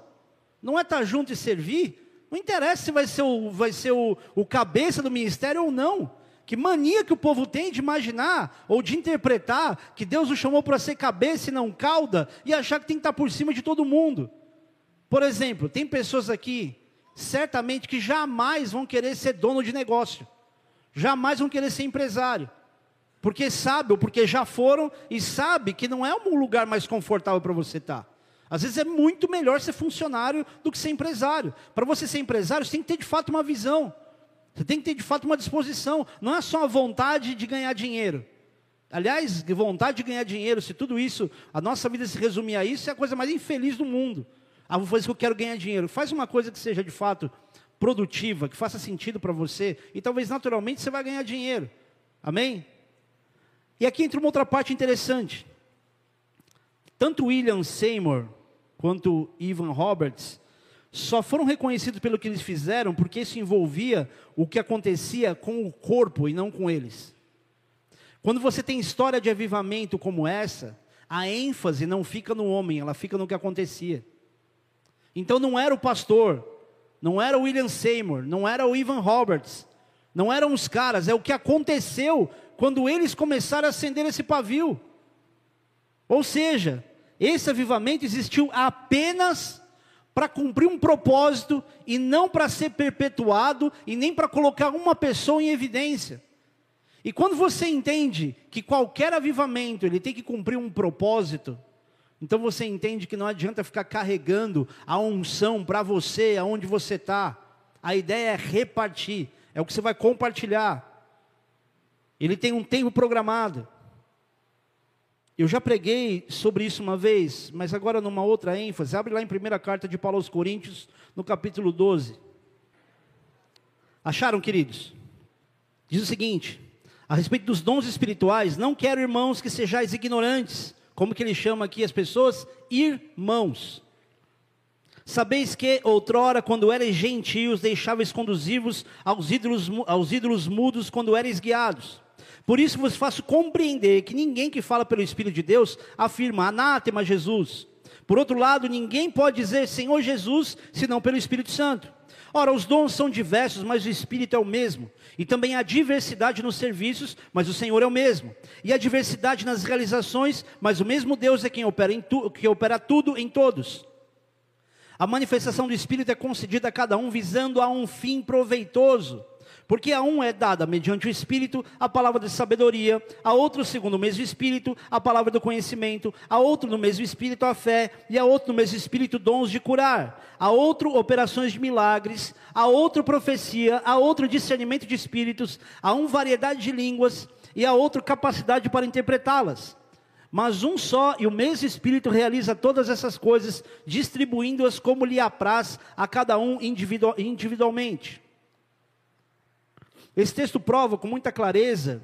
Não é estar junto e servir? Não interessa se vai ser o, vai ser o, o cabeça do ministério ou não. Que mania que o povo tem de imaginar ou de interpretar que Deus o chamou para ser cabeça e não cauda e achar que tem que estar por cima de todo mundo. Por exemplo, tem pessoas aqui, certamente, que jamais vão querer ser dono de negócio, jamais vão querer ser empresário, porque sabe ou porque já foram e sabe que não é um lugar mais confortável para você estar. Às vezes é muito melhor ser funcionário do que ser empresário. Para você ser empresário, você tem que ter de fato uma visão. Você tem que ter de fato uma disposição. Não é só a vontade de ganhar dinheiro. Aliás, vontade de ganhar dinheiro, se tudo isso, a nossa vida se resumir a isso, é a coisa mais infeliz do mundo. Ah, vou fazer que eu quero ganhar dinheiro. Faz uma coisa que seja de fato produtiva, que faça sentido para você, e talvez naturalmente você vai ganhar dinheiro. Amém? E aqui entra uma outra parte interessante. Tanto William Seymour quanto Ivan Roberts, só foram reconhecidos pelo que eles fizeram porque isso envolvia o que acontecia com o corpo e não com eles. Quando você tem história de avivamento como essa, a ênfase não fica no homem, ela fica no que acontecia. Então não era o pastor, não era o William Seymour, não era o Ivan Roberts, não eram os caras, é o que aconteceu quando eles começaram a acender esse pavio. Ou seja, Esse avivamento existiu apenas para cumprir um propósito e não para ser perpetuado e nem para colocar uma pessoa em evidência. E quando você entende que qualquer avivamento ele tem que cumprir um propósito, então você entende que não adianta ficar carregando a unção para você, aonde você está. A ideia é repartir, é o que você vai compartilhar. Ele tem um tempo programado. Eu já preguei sobre isso uma vez, mas agora numa outra ênfase. Abre lá em primeira carta de Paulo aos Coríntios, no capítulo 12. Acharam, queridos? Diz o seguinte: a respeito dos dons espirituais, não quero, irmãos, que sejais ignorantes, como que ele chama aqui as pessoas? Irmãos. Sabeis que, outrora, quando erais gentios, deixáveis conduzir-vos aos ídolos, aos ídolos mudos quando erais guiados por isso vos faço compreender que ninguém que fala pelo Espírito de Deus afirma anátema Jesus. Por outro lado, ninguém pode dizer Senhor Jesus senão pelo Espírito Santo. Ora, os dons são diversos, mas o Espírito é o mesmo. E também há diversidade nos serviços, mas o Senhor é o mesmo. E há diversidade nas realizações, mas o mesmo Deus é quem opera, tu, que opera tudo em todos. A manifestação do Espírito é concedida a cada um visando a um fim proveitoso. Porque a um é dada, mediante o Espírito, a palavra de sabedoria, a outro, segundo o mesmo Espírito, a palavra do conhecimento, a outro, no mesmo Espírito, a fé, e a outro, no mesmo Espírito, dons de curar, a outro, operações de milagres, a outro, profecia, a outro, discernimento de espíritos, a um, variedade de línguas, e a outro, capacidade para interpretá-las. Mas um só e o mesmo Espírito realiza todas essas coisas, distribuindo-as como lhe apraz a cada um individualmente. Esse texto prova com muita clareza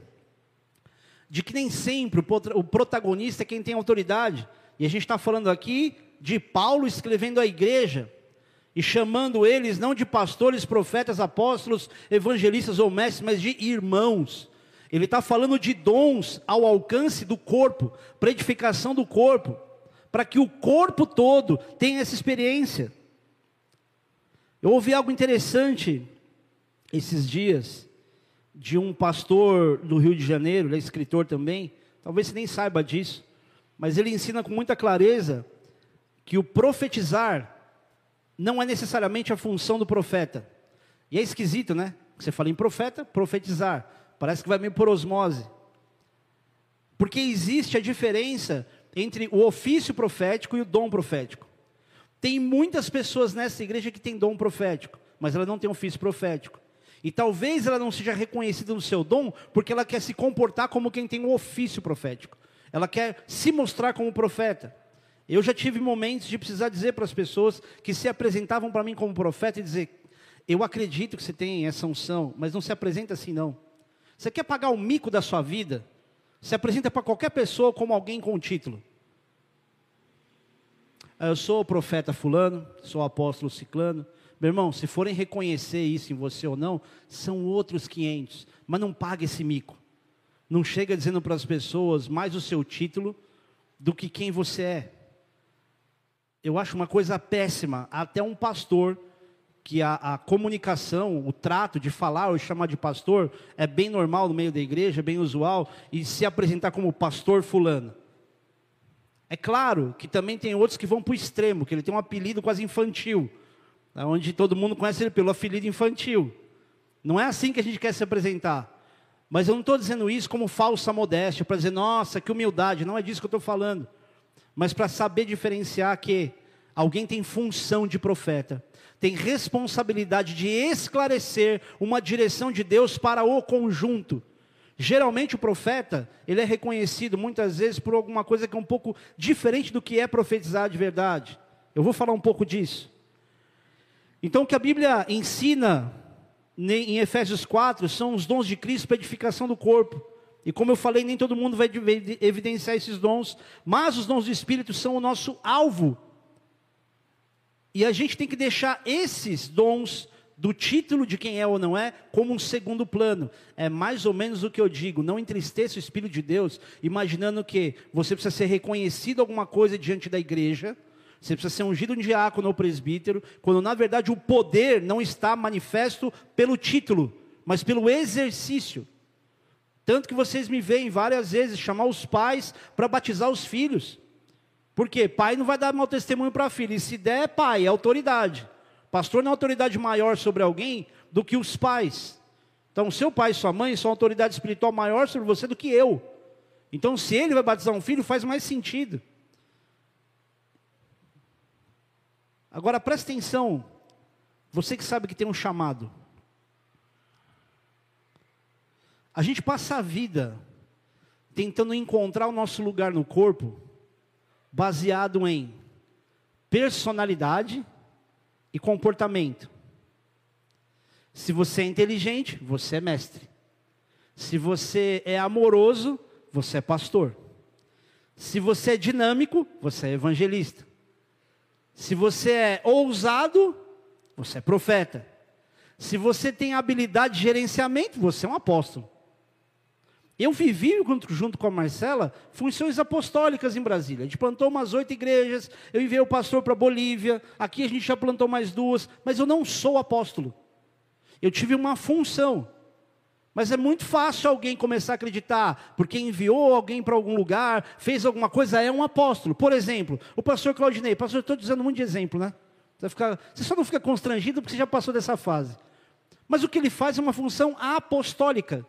de que nem sempre o protagonista é quem tem autoridade. E a gente está falando aqui de Paulo escrevendo à igreja e chamando eles não de pastores, profetas, apóstolos, evangelistas ou mestres, mas de irmãos. Ele está falando de dons ao alcance do corpo, para edificação do corpo, para que o corpo todo tenha essa experiência. Eu ouvi algo interessante esses dias de um pastor do Rio de Janeiro, ele é escritor também, talvez você nem saiba disso, mas ele ensina com muita clareza que o profetizar não é necessariamente a função do profeta. E é esquisito, né? Você fala em profeta, profetizar. Parece que vai meio por osmose. Porque existe a diferença entre o ofício profético e o dom profético. Tem muitas pessoas nessa igreja que têm dom profético, mas ela não tem ofício profético. E talvez ela não seja reconhecida no seu dom, porque ela quer se comportar como quem tem um ofício profético. Ela quer se mostrar como profeta. Eu já tive momentos de precisar dizer para as pessoas que se apresentavam para mim como profeta e dizer: Eu acredito que você tem essa unção, mas não se apresenta assim não. Você quer pagar o mico da sua vida? Se apresenta para qualquer pessoa como alguém com um título. Ah, eu sou o profeta fulano, sou o apóstolo ciclano, meu irmão, se forem reconhecer isso em você ou não, são outros 500. Mas não pague esse mico. Não chega dizendo para as pessoas mais o seu título do que quem você é. Eu acho uma coisa péssima. Até um pastor que a, a, comunicação, o trato de falar ou chamar de pastor é bem normal no meio da igreja, é bem usual, e se apresentar como pastor fulano. É claro que também tem outros que vão para o extremo, que ele tem um apelido quase infantil onde todo mundo conhece ele pelo apelido infantil. Não é assim que a gente quer se apresentar. Mas eu não estou dizendo isso como falsa modéstia, para dizer, nossa, que humildade, não é disso que eu estou falando. Mas para saber diferenciar que alguém tem função de profeta, tem responsabilidade de esclarecer uma direção de Deus para o conjunto. Geralmente o profeta, ele é reconhecido muitas vezes por alguma coisa que é um pouco diferente do que é profetizar de verdade. Eu vou falar um pouco disso. Então, o que a Bíblia ensina em Efésios 4 são os dons de Cristo para edificação do corpo. E como eu falei, nem todo mundo vai evidenciar esses dons, mas os dons do Espírito são o nosso alvo. E a gente tem que deixar esses dons do título de quem é ou não é como um segundo plano. É mais ou menos o que eu digo, não entristeça o Espírito de Deus, imaginando que você precisa ser reconhecido alguma coisa diante da igreja, você precisa ser ungido um diácono ou presbítero, quando na verdade o poder não está manifesto pelo título, mas pelo exercício. Tanto que vocês me veem várias vezes chamar os pais para batizar os filhos. Porque pai não vai dar mau testemunho para filho, e se der, pai, é autoridade. Pastor não é autoridade maior sobre alguém do que os pais. Então, seu pai e sua mãe são autoridade espiritual maior sobre você do que eu. Então, se ele vai batizar um filho, faz mais sentido. Agora, presta atenção, você que sabe que tem um chamado. A gente passa a vida tentando encontrar o nosso lugar no corpo, baseado em personalidade e comportamento. Se você é inteligente, você é mestre. Se você é amoroso, você é pastor. Se você é dinâmico, você é evangelista. Se você é ousado, você é profeta. Se você tem habilidade de gerenciamento, você é um apóstolo. Eu vivi, junto com a Marcela, funções apostólicas em Brasília. A gente plantou umas oito igrejas, eu enviei o pastor para Bolívia, aqui a gente já plantou mais duas, mas eu não sou apóstolo. Eu tive uma função. Mas é muito fácil alguém começar a acreditar, porque enviou alguém para algum lugar, fez alguma coisa, é um apóstolo. Por exemplo, o pastor Claudinei, pastor, estou dizendo muito de exemplo, né? Você, fica, você só não fica constrangido porque você já passou dessa fase. Mas o que ele faz é uma função apostólica.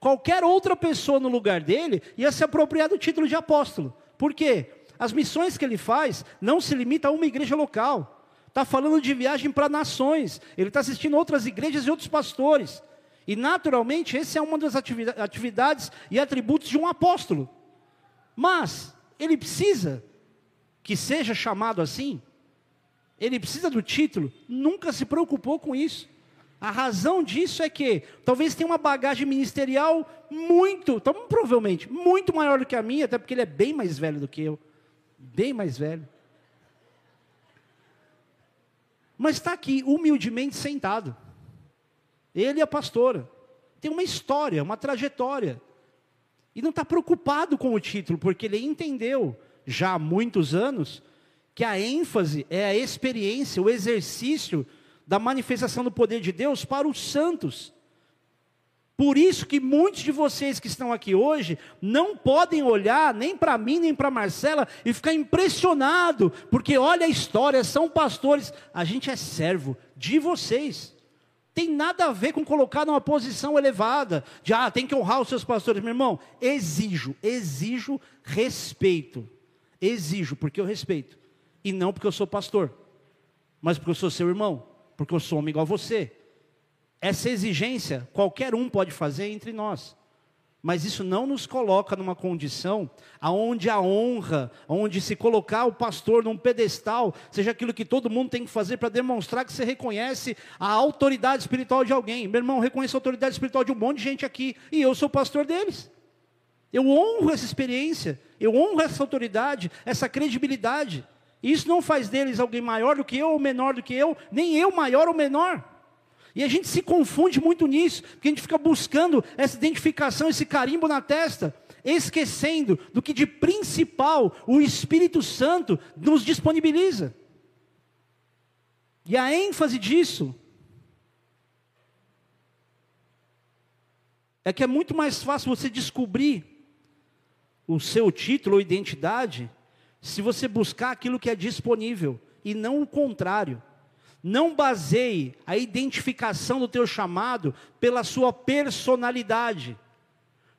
Qualquer outra pessoa no lugar dele ia se apropriar do título de apóstolo. Por quê? As missões que ele faz não se limitam a uma igreja local. Está falando de viagem para nações. Ele está assistindo outras igrejas e outros pastores. E naturalmente, esse é uma das atividades e atributos de um apóstolo. Mas, ele precisa que seja chamado assim? Ele precisa do título? Nunca se preocupou com isso. A razão disso é que talvez tenha uma bagagem ministerial muito, então, provavelmente, muito maior do que a minha, até porque ele é bem mais velho do que eu. Bem mais velho. mas está aqui humildemente sentado. Ele e a pastora. Tem uma história, uma trajetória. E não está preocupado com o título, porque ele entendeu, já há muitos anos, que a ênfase é a experiência, o exercício da manifestação do poder de Deus para os santos. Por isso que muitos de vocês que estão aqui hoje não podem olhar nem para mim nem para Marcela e ficar impressionado, porque olha a história, são pastores, a gente é servo de vocês. Tem nada a ver com colocar numa posição elevada, de ah, tem que honrar os seus pastores, meu irmão. Exijo, exijo respeito. Exijo porque eu respeito e não porque eu sou pastor, mas porque eu sou seu irmão, porque eu sou homem igual a você. Essa exigência qualquer um pode fazer entre nós. Mas isso não nos coloca numa condição aonde a honra, onde se colocar o pastor num pedestal, seja aquilo que todo mundo tem que fazer para demonstrar que você reconhece a autoridade espiritual de alguém. Meu irmão, reconheço a autoridade espiritual de um monte de gente aqui e eu sou pastor deles. Eu honro essa experiência, eu honro essa autoridade, essa credibilidade. Isso não faz deles alguém maior do que eu ou menor do que eu, nem eu maior ou menor. E a gente se confunde muito nisso, porque a gente fica buscando essa identificação, esse carimbo na testa, esquecendo do que de principal o Espírito Santo nos disponibiliza. E a ênfase disso é que é muito mais fácil você descobrir o seu título ou identidade se você buscar aquilo que é disponível e não o contrário. Não baseie a identificação do teu chamado pela sua personalidade.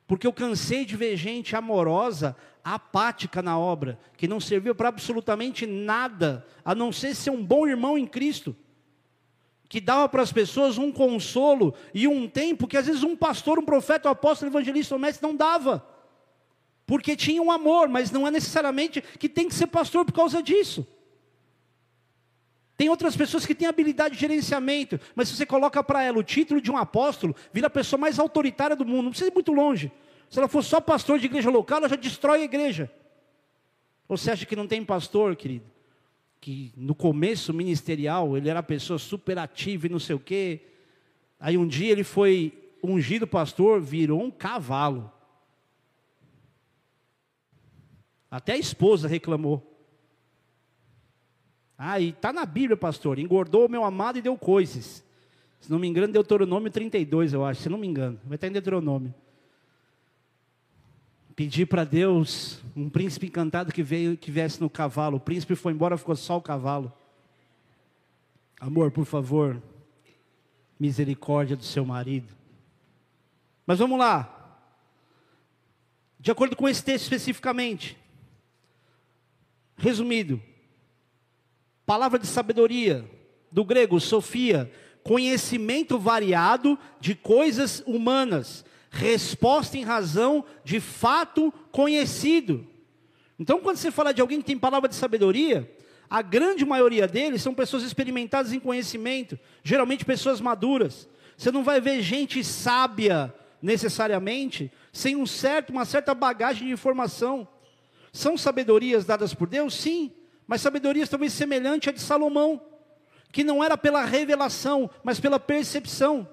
Porque eu cansei de ver gente amorosa, apática na obra, que não serviu para absolutamente nada, a não ser ser um bom irmão em Cristo. Que dava para as pessoas um consolo e um tempo que às vezes um pastor, um profeta, um apóstolo, um evangelista, um mestre não dava. Porque tinha um amor, mas não é necessariamente que tem que ser pastor por causa disso. Tem outras pessoas que têm habilidade de gerenciamento, mas se você coloca para ela o título de um apóstolo, vira a pessoa mais autoritária do mundo, não precisa ir muito longe. Se ela for só pastor de igreja local, ela já destrói a igreja. Você acha que não tem pastor, querido? Que no começo ministerial ele era pessoa super ativa e não sei o quê. Aí um dia ele foi ungido pastor, virou um cavalo. Até a esposa reclamou. Ah, e está na Bíblia, pastor. Engordou o meu amado e deu coisas. Se não me engano, Deuteronômio 32, eu acho. Se não me engano. Vai estar em Deuteronômio. pedir para Deus um príncipe encantado que veio que viesse no cavalo. O príncipe foi embora, ficou só o cavalo. Amor, por favor, misericórdia do seu marido. Mas vamos lá. De acordo com esse texto especificamente, resumido, palavra de sabedoria, do grego, sofia, conhecimento variado de coisas humanas, resposta em razão de fato conhecido. Então, quando você fala de alguém que tem palavra de sabedoria, a grande maioria deles são pessoas experimentadas em conhecimento, geralmente pessoas maduras. Você não vai ver gente sábia necessariamente sem um certo, uma certa bagagem de informação. São sabedorias dadas por Deus? Sim, mas sabedorias talvez semelhante à de Salomão, que não era pela revelação, mas pela percepção.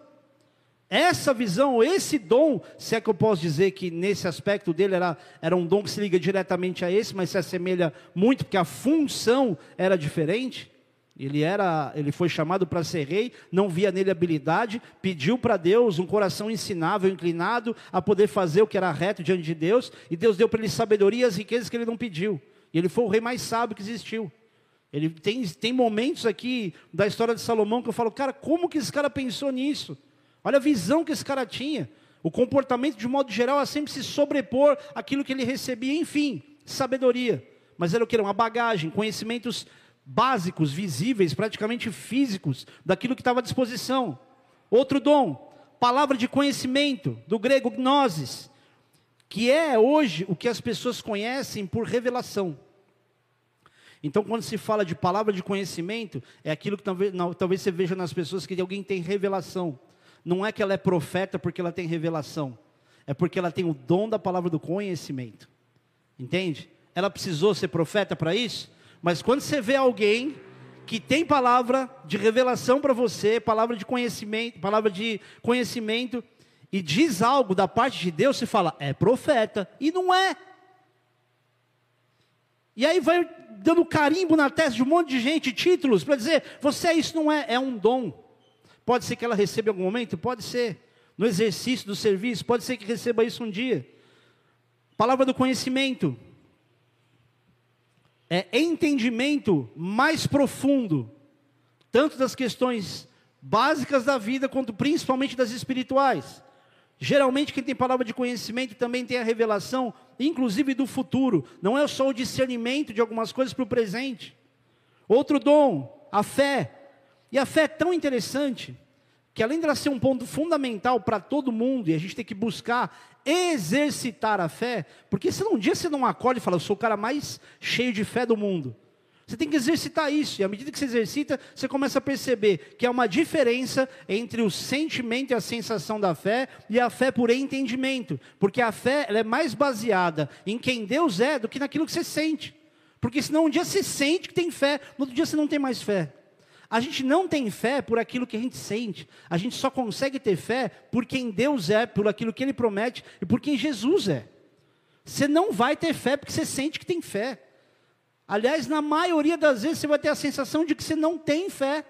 Essa visão, esse dom, se é que eu posso dizer que nesse aspecto dele era, era um dom que se liga diretamente a esse, mas se assemelha muito, porque a função era diferente. Ele era, ele foi chamado para ser rei, não via nele habilidade, pediu para Deus um coração ensinável, inclinado a poder fazer o que era reto diante de Deus, e Deus deu para ele sabedoria e as riquezas que ele não pediu. E ele foi o rei mais sábio que existiu. Ele tem, tem momentos aqui da história de Salomão que eu falo, cara, como que esse cara pensou nisso? Olha a visão que esse cara tinha. O comportamento, de modo geral, é sempre se sobrepor aquilo que ele recebia, enfim, sabedoria. Mas era o que? Uma bagagem, conhecimentos básicos, visíveis, praticamente físicos, daquilo que estava à disposição. Outro dom, palavra de conhecimento, do grego gnosis, que é hoje o que as pessoas conhecem por revelação. Então, quando se fala de palavra de conhecimento, é aquilo que talvez, não, talvez você veja nas pessoas que alguém tem revelação. Não é que ela é profeta porque ela tem revelação, é porque ela tem o dom da palavra do conhecimento. Entende? Ela precisou ser profeta para isso? Mas quando você vê alguém que tem palavra de revelação para você, palavra de conhecimento, palavra de conhecimento e diz algo da parte de Deus, você fala, é profeta, e não é. E aí vai dando carimbo na testa de um monte de gente, títulos, para dizer, você é isso, não é, é um dom. Pode ser que ela receba em algum momento, pode ser. No exercício do serviço, pode ser que receba isso um dia. Palavra do conhecimento é, entendimento mais profundo, tanto das questões básicas da vida, quanto principalmente das espirituais. Geralmente, quem tem palavra de conhecimento também tem a revelação, inclusive do futuro. Não é só o discernimento de algumas coisas para o presente. Outro dom, a fé. E a fé é tão interessante que, além de ela ser um ponto fundamental para todo mundo, e a gente tem que buscar exercitar a fé, porque se um dia você não acorda e fala, eu sou o cara mais cheio de fé do mundo. Você tem que exercitar isso, e à medida que você exercita, você começa a perceber que há uma diferença entre o sentimento e a sensação da fé e a fé por entendimento, porque a fé é mais baseada em quem Deus é do que naquilo que você sente. Porque senão um dia você sente que tem fé, no outro dia você não tem mais fé. A gente não tem fé por aquilo que a gente sente. A gente só consegue ter fé por quem Deus é, por aquilo que Ele promete e por quem Jesus é. Você não vai ter fé porque você sente que tem fé. Aliás, na maioria das vezes você vai ter a sensação de que você não tem fé.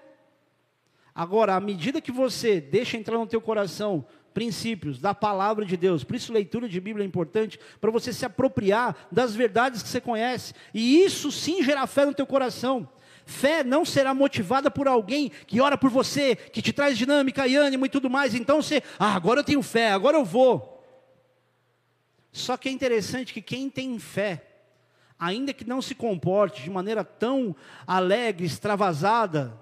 Agora, à medida que você deixa entrar no teu coração princípios da palavra de Deus, por isso leitura de Bíblia é importante, para você se apropriar das verdades que você conhece, e isso sim gerar fé no teu coração. Fé não será motivada por alguém que ora por você, que te traz dinâmica e ânimo e tudo mais. Então você, ah, agora eu tenho fé, agora eu vou. Só que é interessante que quem tem fé, ainda que não se comporte de maneira tão alegre, extravasada,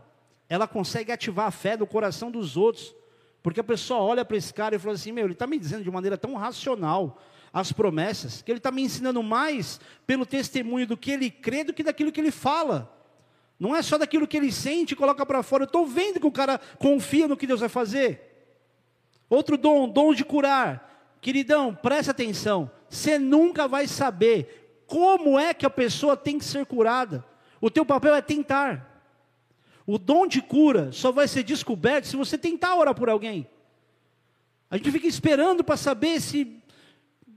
ela consegue ativar a fé do coração dos outros. Porque a pessoa olha para esse cara e fala assim: meu, ele está me dizendo de maneira tão racional as promessas, que ele está me ensinando mais pelo testemunho do que ele crê do que daquilo que ele fala. Não é só daquilo que ele sente e coloca para fora. Eu estou vendo que o cara confia no que Deus vai fazer. Outro dom, dom de curar. Queridão, preste atenção. Você nunca vai saber como é que a pessoa tem que ser curada. O teu papel é tentar. O dom de cura só vai ser descoberto se você tentar orar por alguém. A gente fica esperando para saber se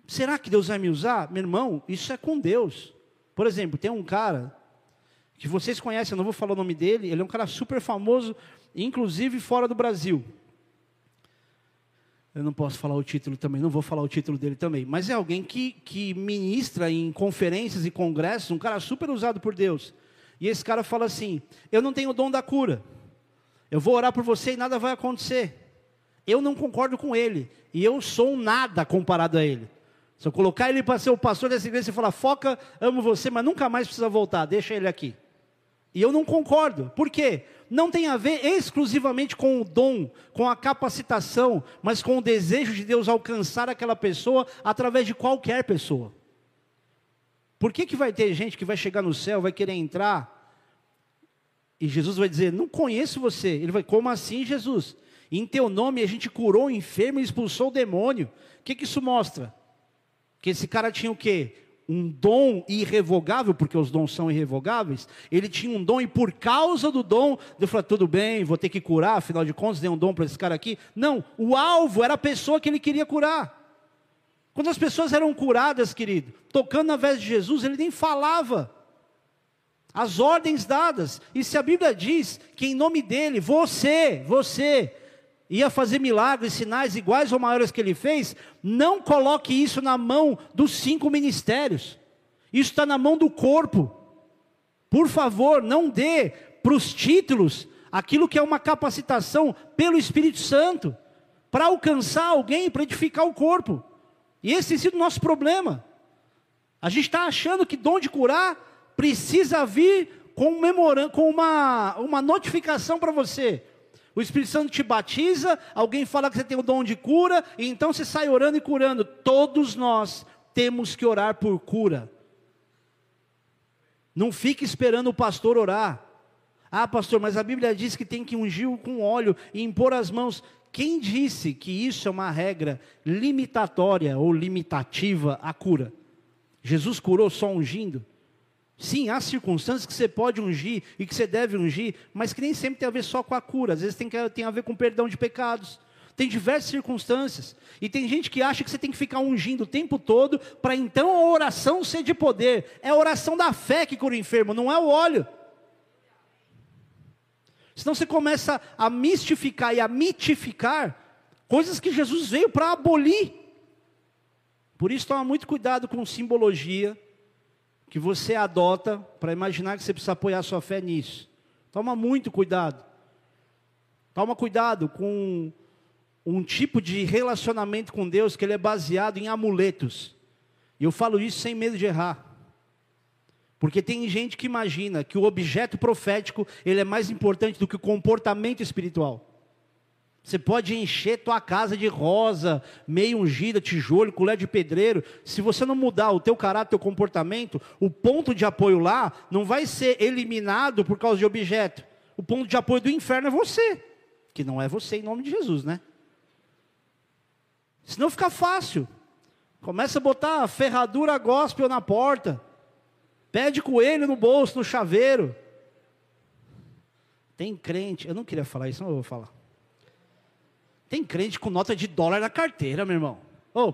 será que Deus vai me usar? Meu irmão, isso é com Deus. Por exemplo, tem um cara que vocês conhecem, eu não vou falar o nome dele, ele é um cara super famoso, inclusive fora do Brasil. Eu não posso falar o título também, não vou falar o título dele também. Mas é alguém que, que ministra em conferências e congressos, um cara super usado por Deus. E esse cara fala assim: Eu não tenho o dom da cura. Eu vou orar por você e nada vai acontecer. Eu não concordo com ele. E eu sou um nada comparado a ele. Se eu colocar ele para ser o pastor dessa igreja e falar, foca, amo você, mas nunca mais precisa voltar, deixa ele aqui. E eu não concordo. Por quê? Não tem a ver exclusivamente com o dom, com a capacitação, mas com o desejo de Deus alcançar aquela pessoa através de qualquer pessoa. Por que, que vai ter gente que vai chegar no céu, vai querer entrar, e Jesus vai dizer: Não conheço você. Ele vai, como assim, Jesus? Em teu nome a gente curou o enfermo e expulsou o demônio. O que, que isso mostra? Que esse cara tinha o quê? Um dom irrevogável, porque os dons são irrevogáveis, ele tinha um dom e por causa do dom, Deus falou, tudo bem, vou ter que curar, afinal de contas, dei um dom para esse cara aqui. Não, o alvo era a pessoa que ele queria curar. Quando as pessoas eram curadas, querido, tocando na vez de Jesus, ele nem falava. As ordens dadas. E se a Bíblia diz que em nome dele, você, você, ia fazer milagres, sinais iguais ou maiores que ele fez, não coloque isso na mão dos cinco ministérios. Isso está na mão do corpo. Por favor, não dê para os títulos aquilo que é uma capacitação pelo Espírito Santo, para alcançar alguém, para edificar o corpo. E esse tem sido o nosso problema. A gente está achando que dom de curar precisa vir com, um com uma, uma notificação para você. O Espírito Santo te batiza, alguém fala que você tem o dom de cura, e então você sai orando e curando. Todos nós temos que orar por cura. Não fique esperando o pastor orar. Ah, pastor, mas a Bíblia diz que tem que ungir com óleo e impor as mãos. Quem disse que isso é uma regra limitatória ou limitativa à cura? Jesus curou só ungindo? Sim, há circunstâncias que você pode ungir e que você deve ungir, mas que nem sempre tem a ver só com a cura, às vezes tem, que, tem a ver com perdão de pecados. Tem diversas circunstâncias. E tem gente que acha que você tem que ficar ungindo o tempo todo, para então a oração ser de poder. É a oração da fé que cura o enfermo, não é o óleo. Senão você começa a mistificar e a mitificar coisas que Jesus veio para abolir. Por isso, toma muito cuidado com simbologia que você adota para imaginar que você precisa apoiar sua fé nisso. Toma muito cuidado. Toma cuidado com um tipo de relacionamento com Deus que ele é baseado em amuletos. E eu falo isso sem medo de errar. Porque tem gente que imagina que o objeto profético ele é mais importante do que o comportamento espiritual. Você pode encher tua casa de rosa, meio ungida, tijolo, colher de pedreiro. Se você não mudar o teu caráter, teu comportamento, o ponto de apoio lá não vai ser eliminado por causa de objeto. O ponto de apoio do inferno é você, que não é você em nome de Jesus, né? Senão fica fácil. Começa a botar ferradura gospel na porta. Pede coelho no bolso, no chaveiro. Tem crente, eu não queria falar isso, não vou falar. Tem crente com nota de dólar na carteira, meu irmão. Oh,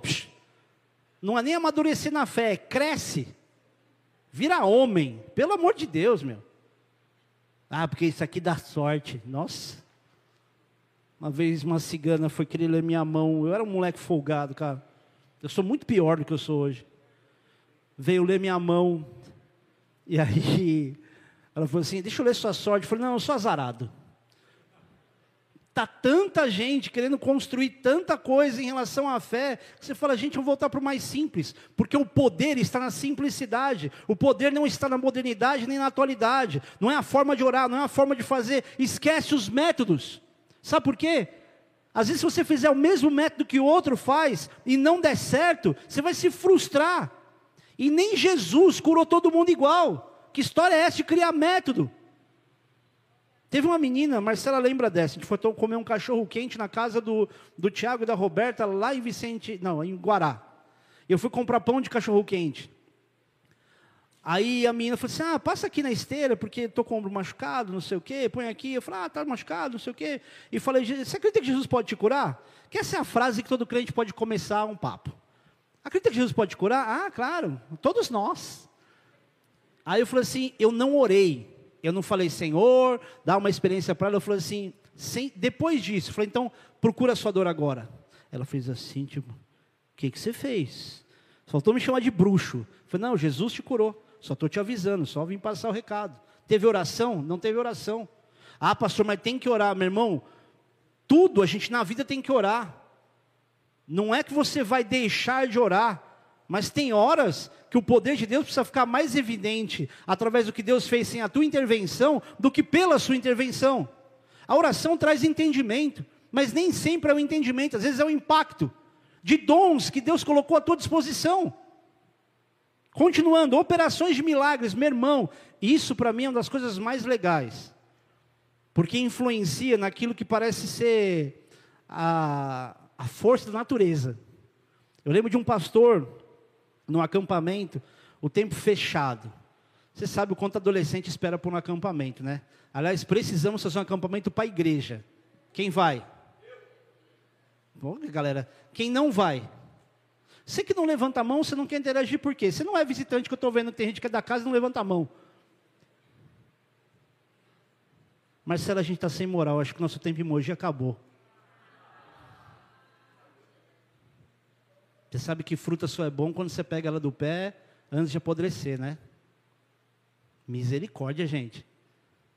não é nem amadurecer na fé, é cresce. Vira homem, pelo amor de Deus, meu. Ah, porque isso aqui dá sorte. Nossa. Uma vez uma cigana foi querer ler minha mão. Eu era um moleque folgado, cara. Eu sou muito pior do que eu sou hoje. Veio ler minha mão. E aí, ela falou assim: Deixa eu ler sua sorte. Eu falei: Não, eu sou azarado. Está tanta gente querendo construir tanta coisa em relação à fé, que você fala, gente, vamos voltar para o mais simples, porque o poder está na simplicidade, o poder não está na modernidade nem na atualidade, não é a forma de orar, não é a forma de fazer, esquece os métodos. Sabe por quê? Às vezes, se você fizer o mesmo método que o outro faz e não der certo, você vai se frustrar. E nem Jesus curou todo mundo igual. Que história é essa de criar método? Teve uma menina, Marcela lembra dessa, a gente foi comer um cachorro quente na casa do, do Tiago e da Roberta, lá em Vicente, não, em Guará. Eu fui comprar pão de cachorro quente. Aí a menina falou assim: Ah, passa aqui na esteira, porque estou com o ombro machucado, não sei o quê, põe aqui. Eu falei: Ah, está machucado, não sei o quê. E falei: Você acredita que Jesus pode te curar? Que essa é a frase que todo crente pode começar um papo. Acredita que Jesus pode te curar? Ah, claro, todos nós. Aí eu falei assim: Eu não orei, eu não falei, Senhor, dá uma experiência para ela. Eu falei assim, sem, depois disso, eu falei, então, procura a sua dor agora. Ela fez assim, tipo, o que, que você fez? Faltou me chamar de bruxo. Eu falei, não, Jesus te curou. Só estou te avisando, só vim passar o recado. Teve oração? Não teve oração. Ah, pastor, mas tem que orar, meu irmão. Tudo a gente na vida tem que orar. Não é que você vai deixar de orar, mas tem horas que o poder de Deus precisa ficar mais evidente através do que Deus fez sem a tua intervenção do que pela sua intervenção. A oração traz entendimento, mas nem sempre é o entendimento, às vezes é o impacto de dons que Deus colocou à tua disposição. Continuando, operações de milagres, meu irmão, isso para mim é uma das coisas mais legais porque influencia naquilo que parece ser a, a força da natureza. Eu lembro de um pastor, num acampamento, o tempo fechado. Você sabe o quanto adolescente espera por um acampamento, né? Aliás, precisamos fazer um acampamento para a igreja. Quem vai? Bom, galera, quem não vai? Você que não levanta a mão, você não quer interagir por quê? Você não é visitante que eu estou vendo tem gente que é da casa e não levanta a mão. Marcelo, a gente está sem moral, acho que nosso tempo em Mogi acabou. Você sabe que fruta só é bom quando você pega ela do pé antes de apodrecer, né? Misericórdia, gente.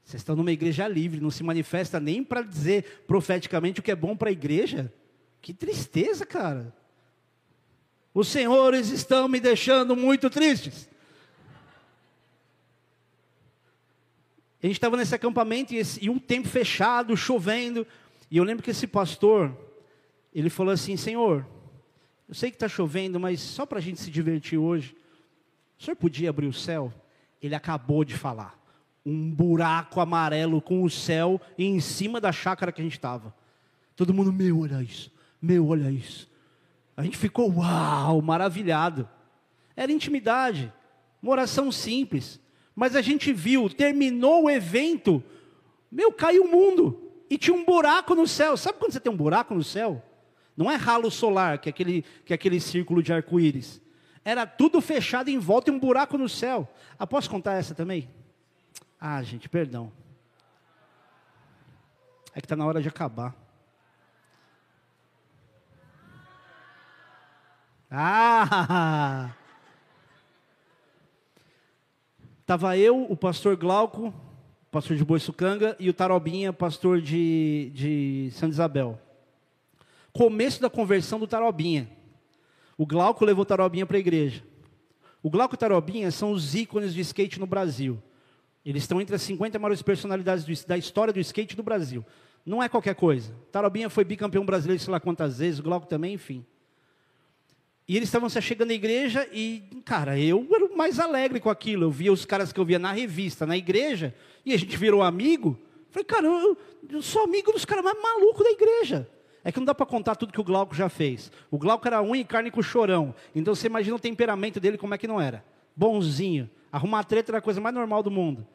Vocês estão numa igreja livre, não se manifesta nem para dizer profeticamente o que é bom para a igreja. Que tristeza, cara. Os senhores estão me deixando muito tristes. A gente estava nesse acampamento e, esse, e, um tempo fechado, chovendo. E eu lembro que esse pastor, ele falou assim: Senhor, eu sei que está chovendo, mas só para a gente se divertir hoje, o senhor podia abrir o céu? Ele acabou de falar. Um buraco amarelo com o céu em cima da chácara que a gente estava. Todo mundo, meu, olha isso. Meu, olha isso. A gente ficou, uau, maravilhado. Era intimidade. Uma oração simples. Mas a gente viu, terminou o evento, meu, caiu o mundo. E tinha um buraco no céu. Sabe quando você tem um buraco no céu? Não é ralo solar, que é aquele, que é aquele círculo de arco-íris. Era tudo fechado em volta e um buraco no céu. Ah, posso contar essa também? Ah, gente, perdão. É que está na hora de acabar. Ah! Estava eu, o pastor Glauco, pastor de Boiçucanga, e o Tarobinha, pastor de, de Santa Isabel. Começo da conversão do Tarobinha. O Glauco levou o Tarobinha para a igreja. O Glauco e o Tarobinha são os ícones de skate no Brasil. Eles estão entre as 50 maiores personalidades do, da história do skate do Brasil. Não é qualquer coisa. Tarobinha foi bicampeão brasileiro, sei lá quantas vezes, o Glauco também, enfim. E eles estavam se chegando à igreja e, cara, eu era o mais alegre com aquilo. Eu via os caras que eu via na revista, na igreja, e a gente virou amigo. Falei, cara, eu, eu sou amigo dos caras mais malucos da igreja. É que não dá para contar tudo que o Glauco já fez. O Glauco era unha e carne com chorão. Então você imagina o temperamento dele como é que não era. Bonzinho. Arrumar treta era a coisa mais normal do mundo.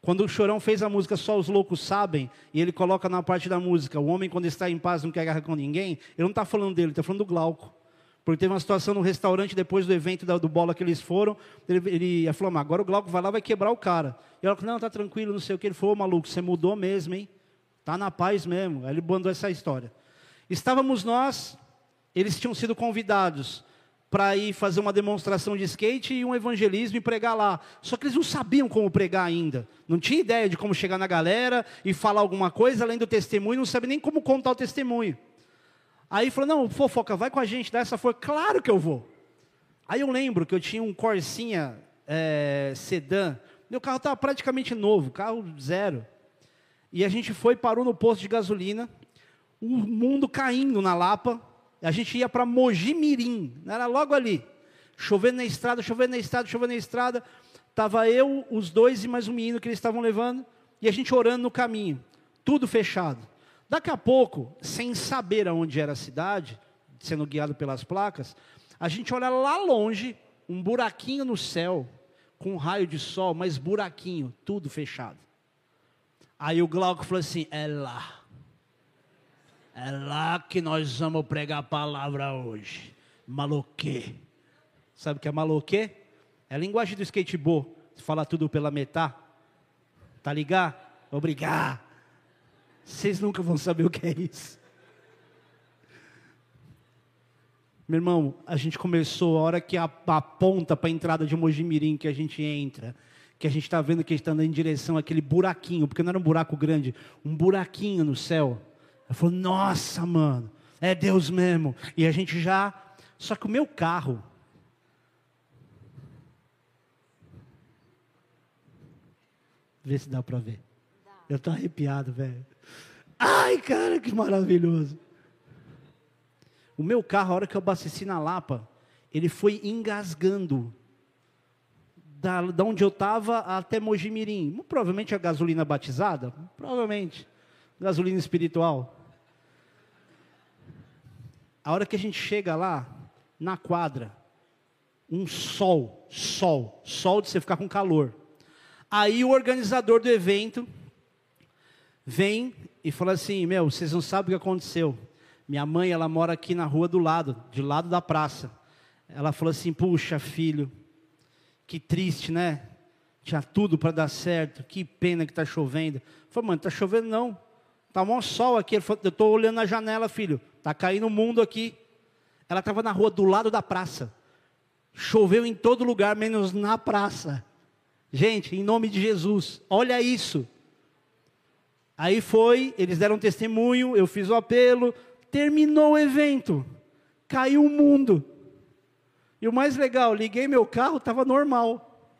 Quando o Chorão fez a música Só os Loucos Sabem, e ele coloca na parte da música, o homem quando está em paz não quer guerra com ninguém, ele não está falando dele, ele está falando do Glauco. Porque teve uma situação no restaurante depois do evento do bola que eles foram. Ele, ele falou, agora o Glauco vai lá vai quebrar o cara. E ela falou, não, tá tranquilo, não sei o que. Ele falou, maluco, você mudou mesmo, hein? Tá na paz mesmo. Aí ele mandou essa história. Estávamos nós, eles tinham sido convidados para ir fazer uma demonstração de skate e um evangelismo e pregar lá. Só que eles não sabiam como pregar ainda. Não tinha ideia de como chegar na galera e falar alguma coisa além do testemunho, não sabia nem como contar o testemunho. Aí falou, não, fofoca, vai com a gente, dá essa força. Claro que eu vou. Aí eu lembro que eu tinha um Corsinha é, sedã. Meu carro estava praticamente novo, carro zero. E a gente foi, parou no posto de gasolina. O mundo caindo na Lapa. A gente ia para Mogi Mirim, era logo ali. Chovendo na estrada, chovendo na estrada, chovendo na estrada. Tava eu, os dois e mais um menino que eles estavam levando. E a gente orando no caminho. Tudo fechado. Daqui a pouco, sem saber aonde era a cidade, sendo guiado pelas placas, a gente olha lá longe, um buraquinho no céu, com um raio de sol, mas buraquinho, tudo fechado. Aí o Glauco falou assim: é lá. É lá que nós vamos pregar a palavra hoje. Maloquê. Sabe o que é maloquê? É a linguagem do skateboard. Fala tudo pela metade. Tá ligado? Obrigado. Vocês nunca vão saber o que é isso. Meu irmão, a gente começou, a hora que a, a ponta para a entrada de Mojimirim que a gente entra, que a gente está vendo que está andando em direção àquele buraquinho, porque não era um buraco grande, um buraquinho no céu. Eu falei, nossa, mano, é Deus mesmo. E a gente já. Só que o meu carro. Vê se dá para ver. Eu tô arrepiado, velho. Ai, cara, que maravilhoso. O meu carro, a hora que eu abasteci na Lapa, ele foi engasgando. Da, da onde eu estava até Mojimirim. Provavelmente a gasolina batizada. Provavelmente. Gasolina espiritual. A hora que a gente chega lá, na quadra, um sol, sol, sol de você ficar com calor. Aí o organizador do evento vem e fala assim: Meu, vocês não sabem o que aconteceu. Minha mãe, ela mora aqui na rua do lado, de lado da praça. Ela falou assim: Puxa, filho, que triste, né? Tinha tudo para dar certo. Que pena que está chovendo. Eu falei, mãe, está chovendo não. Está um sol aqui. Falou, eu estou olhando na janela, filho. Está caindo o mundo aqui. Ela estava na rua do lado da praça. Choveu em todo lugar, menos na praça. Gente, em nome de Jesus, olha isso. Aí foi, eles deram testemunho, eu fiz o apelo, Terminou o evento, caiu o mundo. E o mais legal, liguei meu carro, estava normal.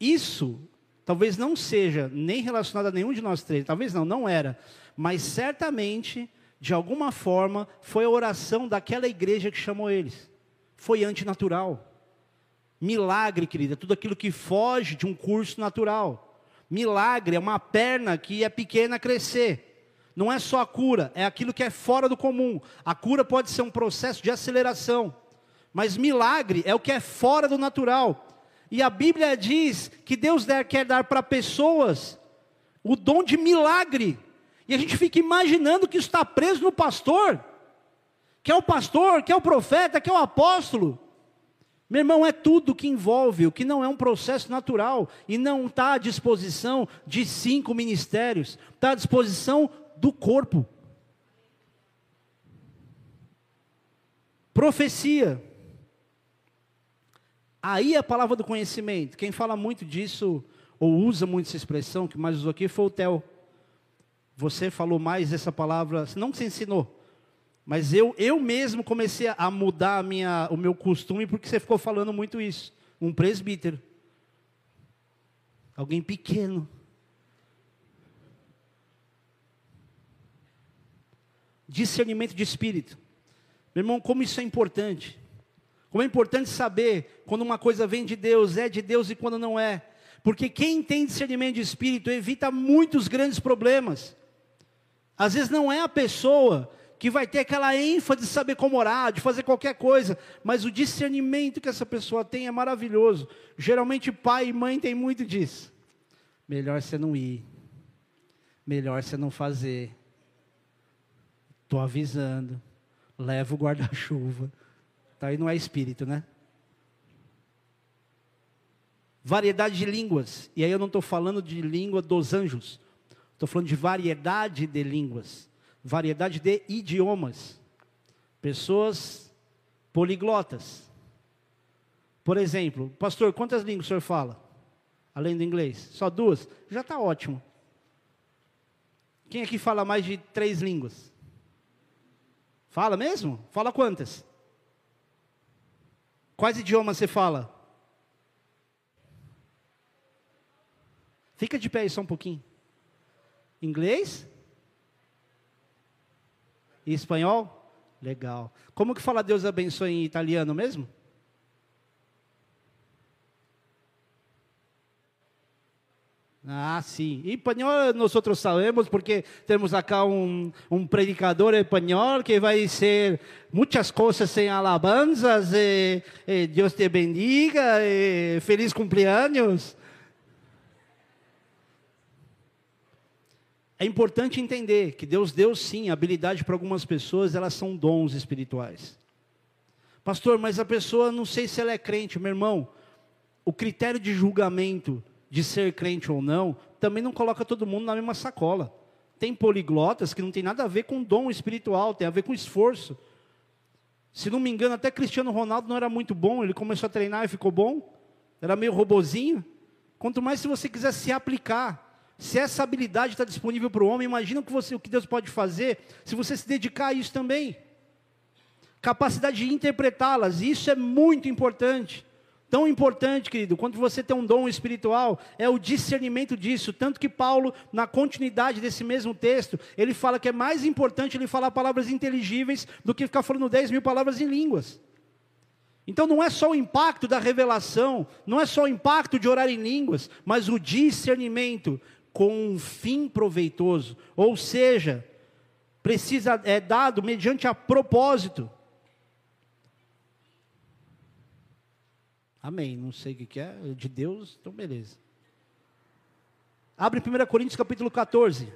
Isso talvez não seja nem relacionado a nenhum de nós três, talvez não, não era, mas certamente, de alguma forma, foi a oração daquela igreja que chamou eles. Foi antinatural. Milagre, querida, tudo aquilo que foge de um curso natural. Milagre é uma perna que é pequena crescer. Não é só a cura, é aquilo que é fora do comum. A cura pode ser um processo de aceleração, mas milagre é o que é fora do natural. E a Bíblia diz que Deus quer dar para pessoas o dom de milagre. E a gente fica imaginando que está preso no pastor, que é o pastor, que é o profeta, que é o apóstolo. Meu irmão, é tudo que envolve, o que não é um processo natural e não está à disposição de cinco ministérios, está à disposição do corpo. Profecia. Aí a palavra do conhecimento. Quem fala muito disso, ou usa muito essa expressão, que mais usou aqui, foi o Theo. Você falou mais essa palavra, não que você ensinou, mas eu, eu mesmo comecei a mudar a minha, o meu costume, porque você ficou falando muito isso. Um presbítero. Alguém pequeno discernimento de espírito. Meu irmão, como isso é importante. Como é importante saber quando uma coisa vem de Deus, é de Deus e quando não é. Porque quem tem discernimento de espírito evita muitos grandes problemas. Às vezes não é a pessoa que vai ter aquela ênfase de saber como orar, de fazer qualquer coisa, mas o discernimento que essa pessoa tem é maravilhoso. Geralmente pai e mãe têm muito disso. Melhor você não ir. Melhor você não fazer. Estou avisando. Leva o guarda-chuva. Tá aí não é espírito, né? Variedade de línguas. E aí eu não estou falando de língua dos anjos. Estou falando de variedade de línguas. Variedade de idiomas. Pessoas poliglotas. Por exemplo, pastor, quantas línguas o senhor fala? Além do inglês? Só duas? Já está ótimo. Quem aqui fala mais de três línguas? Fala mesmo? Fala quantas? Quais idiomas você fala? Fica de pé aí só um pouquinho. Inglês? E espanhol? Legal. Como que fala Deus abençoe em italiano mesmo? Ah, sim. Espanhol nós sabemos porque temos acá um, um predicador espanhol que vai ser muitas coisas em alabanzas. E, e Deus te bendiga. E feliz cumpleaños. É importante entender que Deus deu sim habilidade para algumas pessoas, elas são dons espirituais. Pastor, mas a pessoa não sei se ela é crente, meu irmão. O critério de julgamento de ser crente ou não, também não coloca todo mundo na mesma sacola. Tem poliglotas que não tem nada a ver com dom espiritual, tem a ver com esforço. Se não me engano, até Cristiano Ronaldo não era muito bom, ele começou a treinar e ficou bom. Era meio robozinho. Quanto mais se você quiser se aplicar. Se essa habilidade está disponível para o homem, imagina o que, você, o que Deus pode fazer se você se dedicar a isso também. Capacidade de interpretá-las, isso é muito importante. Tão importante, querido, quanto você ter um dom espiritual, é o discernimento disso. Tanto que Paulo, na continuidade desse mesmo texto, ele fala que é mais importante ele falar palavras inteligíveis do que ficar falando 10 mil palavras em línguas. Então não é só o impacto da revelação, não é só o impacto de orar em línguas, mas o discernimento com um fim proveitoso. Ou seja, precisa é dado mediante a propósito. Amém. Não sei o que é, de Deus, então beleza. Abre 1 Coríntios capítulo 14.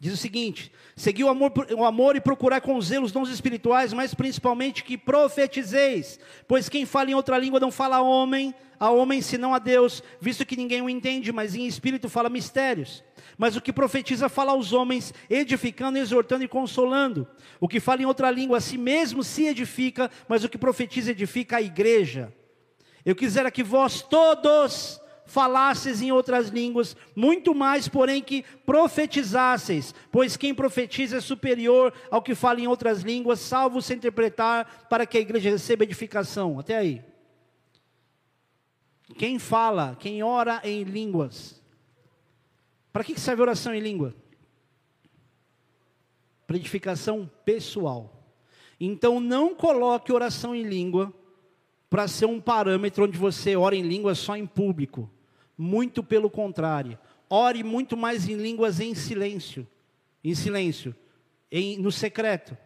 Diz o seguinte: seguir o amor, o amor e procurar com zelo os dons espirituais, mas principalmente que profetizeis, pois quem fala em outra língua não fala a homem, a homem senão a Deus, visto que ninguém o entende, mas em espírito fala mistérios. Mas o que profetiza fala aos homens, edificando, exortando e consolando. O que fala em outra língua a si mesmo se edifica, mas o que profetiza edifica a igreja. Eu quisera que vós todos falasseis em outras línguas, muito mais, porém, que profetizasseis, pois quem profetiza é superior ao que fala em outras línguas, salvo se interpretar, para que a igreja receba edificação. Até aí. Quem fala, quem ora em línguas. Para que serve oração em língua? Para edificação pessoal. Então não coloque oração em língua para ser um parâmetro onde você ora em língua só em público. Muito pelo contrário. Ore muito mais em línguas em silêncio. Em silêncio. Em, no secreto.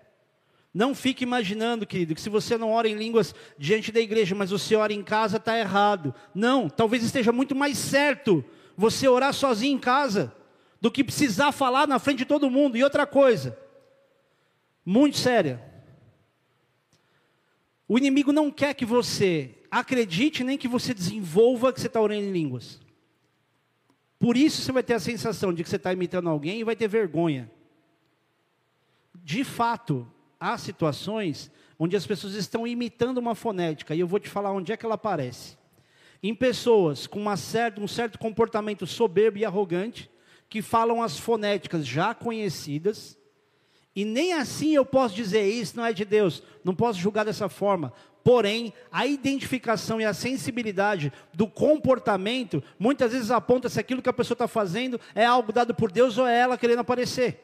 Não fique imaginando, querido, que se você não ora em línguas diante da igreja, mas você ora em casa, está errado. Não, talvez esteja muito mais certo você orar sozinho em casa do que precisar falar na frente de todo mundo. E outra coisa, muito séria. O inimigo não quer que você acredite nem que você desenvolva que você está orando em línguas. Por isso você vai ter a sensação de que você está imitando alguém e vai ter vergonha. De fato, há situações onde as pessoas estão imitando uma fonética, e eu vou te falar onde é que ela aparece. Em pessoas com certa, um certo comportamento soberbo e arrogante, que falam as fonéticas já conhecidas, e nem assim eu posso dizer isso não é de Deus, não posso julgar dessa forma, Porém, a identificação e a sensibilidade do comportamento muitas vezes aponta se aquilo que a pessoa está fazendo é algo dado por Deus ou é ela querendo aparecer.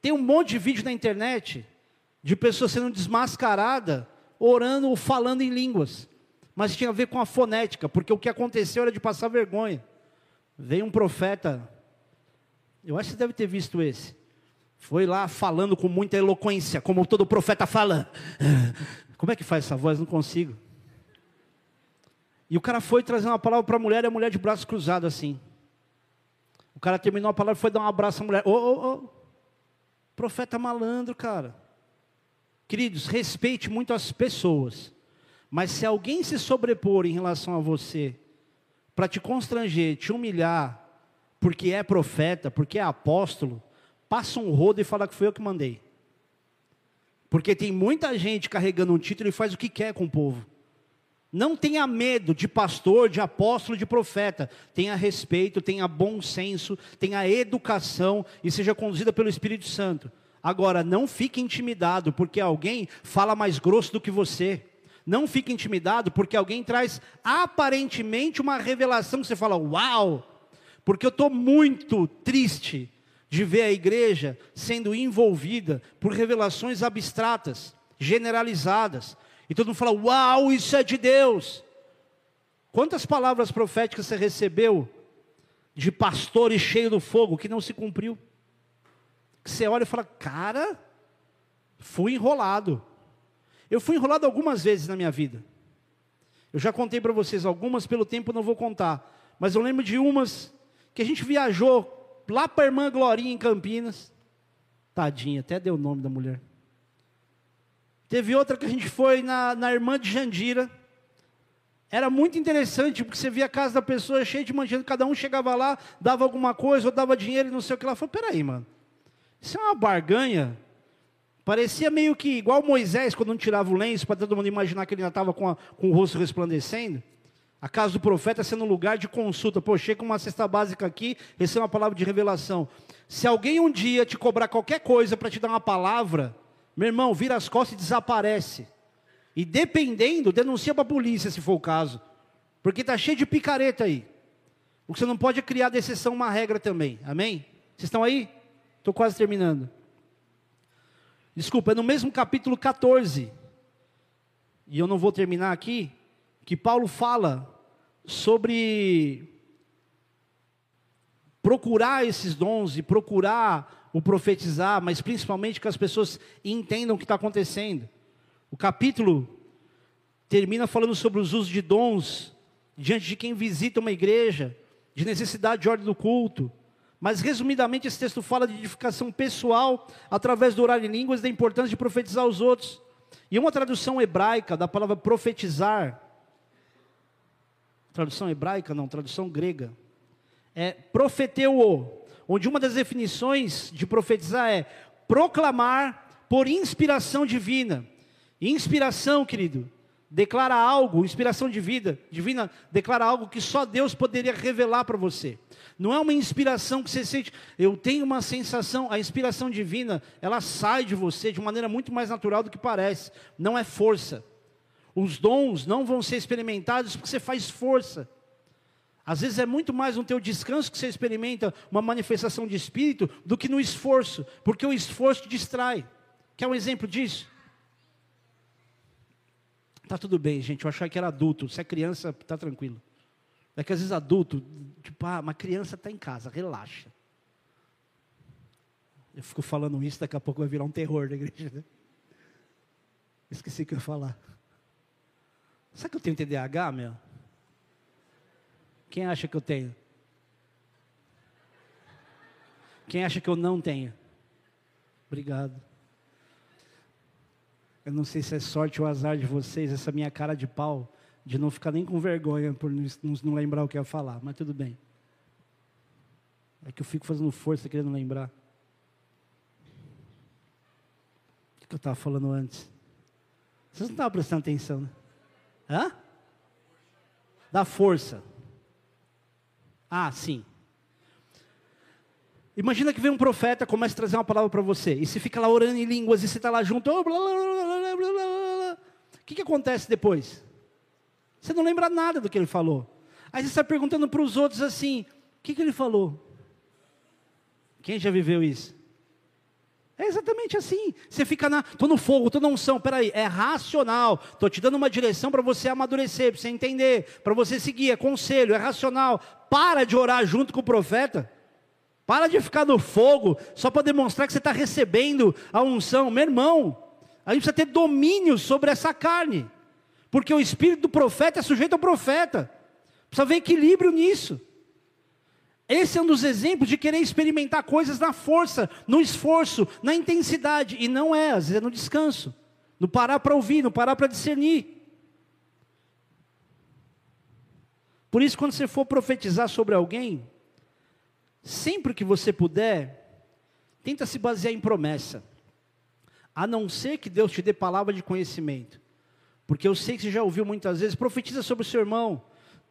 Tem um monte de vídeo na internet de pessoas sendo desmascarada, orando ou falando em línguas. Mas tinha a ver com a fonética, porque o que aconteceu era de passar vergonha. Veio um profeta, eu acho que você deve ter visto esse. Foi lá falando com muita eloquência, como todo profeta fala. Como é que faz essa voz? Não consigo. E o cara foi trazer uma palavra para a mulher e a mulher de braços cruzados assim. O cara terminou a palavra e foi dar um abraço à mulher. Ô, ô, ô. Profeta malandro, cara. Queridos, respeite muito as pessoas. Mas se alguém se sobrepor em relação a você, para te constranger, te humilhar, porque é profeta, porque é apóstolo, passa um rodo e fala que foi eu que mandei. Porque tem muita gente carregando um título e faz o que quer com o povo. Não tenha medo de pastor, de apóstolo, de profeta. Tenha respeito, tenha bom senso, tenha educação e seja conduzida pelo Espírito Santo. Agora, não fique intimidado porque alguém fala mais grosso do que você. Não fique intimidado porque alguém traz aparentemente uma revelação que você fala, uau! Porque eu estou muito triste de ver a igreja sendo envolvida por revelações abstratas, generalizadas. E todo mundo fala: Uau, isso é de Deus. Quantas palavras proféticas você recebeu de pastores cheio do fogo que não se cumpriu? Que você olha e fala: Cara, fui enrolado. Eu fui enrolado algumas vezes na minha vida. Eu já contei para vocês algumas, pelo tempo não vou contar. Mas eu lembro de umas que a gente viajou lá para a irmã Glorinha em Campinas. Tadinha, até deu o nome da mulher. Teve outra que a gente foi na, na irmã de Jandira. Era muito interessante, porque você via a casa da pessoa cheia de manchete, cada um chegava lá, dava alguma coisa, ou dava dinheiro e não sei o que lá. Falei, peraí, mano, isso é uma barganha. Parecia meio que igual Moisés, quando não tirava o lenço, para todo mundo imaginar que ele ainda estava com, com o rosto resplandecendo. A casa do profeta sendo um lugar de consulta. Pô, chega uma cesta básica aqui, recebe uma palavra de revelação. Se alguém um dia te cobrar qualquer coisa para te dar uma palavra, meu irmão, vira as costas e desaparece. E dependendo, denuncia para a polícia se for o caso. Porque está cheio de picareta aí. O que você não pode é criar de exceção uma regra também. Amém? Vocês estão aí? Estou quase terminando. Desculpa, é no mesmo capítulo 14. E eu não vou terminar aqui. Que Paulo fala sobre procurar esses dons e procurar o profetizar, mas principalmente que as pessoas entendam o que está acontecendo. O capítulo termina falando sobre os usos de dons diante de quem visita uma igreja, de necessidade de ordem do culto. Mas, resumidamente, esse texto fala de edificação pessoal através do orar em línguas, da importância de profetizar aos outros. E uma tradução hebraica da palavra profetizar, tradução hebraica não, tradução grega, é profeteu, onde uma das definições de profetizar é proclamar por inspiração divina. Inspiração, querido, declara algo, inspiração de vida, divina, declara algo que só Deus poderia revelar para você. Não é uma inspiração que você sente, eu tenho uma sensação, a inspiração divina, ela sai de você de maneira muito mais natural do que parece. Não é força. Os dons não vão ser experimentados porque você faz força. Às vezes é muito mais no teu descanso que você experimenta uma manifestação de espírito do que no esforço, porque o esforço te distrai. Quer um exemplo disso? Tá tudo bem, gente. Eu achava que era adulto. Se é criança, tá tranquilo. É que às vezes adulto, tipo, ah, uma criança está em casa, relaxa. Eu fico falando isso, daqui a pouco vai virar um terror da igreja. Né? Esqueci o que eu ia falar. Sabe que eu tenho TDAH, meu? Quem acha que eu tenho? Quem acha que eu não tenho? Obrigado. Eu não sei se é sorte ou azar de vocês, essa minha cara de pau, de não ficar nem com vergonha por não lembrar o que eu ia falar, mas tudo bem. É que eu fico fazendo força querendo lembrar. O que eu estava falando antes? Vocês não estavam prestando atenção, né? Hã? Da força. Ah, sim. Imagina que vem um profeta, começa a trazer uma palavra para você, e você fica lá orando em línguas, e você está lá junto, blá, blá, blá, o que, que acontece depois? Você não lembra nada do que ele falou. Aí você está perguntando para os outros assim, o que, que ele falou? Quem já viveu isso? É exatamente assim. Você fica na, tô no fogo, tô na unção. Peraí, é racional. Tô te dando uma direção para você amadurecer, para você entender, para você seguir. É conselho, é racional. Para de orar junto com o profeta. Para de ficar no fogo só para demonstrar que você está recebendo a unção. Meu irmão, a gente precisa ter domínio sobre essa carne. Porque o espírito do profeta é sujeito ao profeta. Precisa ver equilíbrio nisso. Esse é um dos exemplos de querer experimentar coisas na força, no esforço, na intensidade. E não é, às vezes é no descanso. No parar para ouvir, no parar para discernir. Por isso, quando você for profetizar sobre alguém, sempre que você puder, tenta se basear em promessa. A não ser que Deus te dê palavra de conhecimento. Porque eu sei que você já ouviu muitas vezes, profetiza sobre o seu irmão.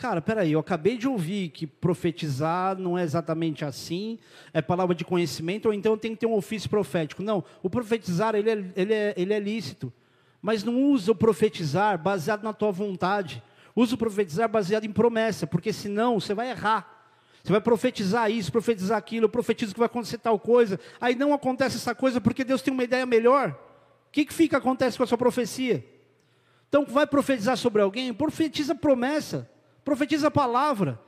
Cara, peraí, eu acabei de ouvir que profetizar não é exatamente assim, é palavra de conhecimento, ou então tem que ter um ofício profético. Não, o profetizar, ele é, ele é, ele é lícito. Mas não usa o profetizar baseado na tua vontade. Usa o profetizar baseado em promessa, porque senão você vai errar. Você vai profetizar isso, profetizar aquilo, eu profetizo que vai acontecer tal coisa. Aí não acontece essa coisa porque Deus tem uma ideia melhor. O que, que fica acontece com a sua profecia? Então, vai profetizar sobre alguém, profetiza promessa. Profetiza a palavra.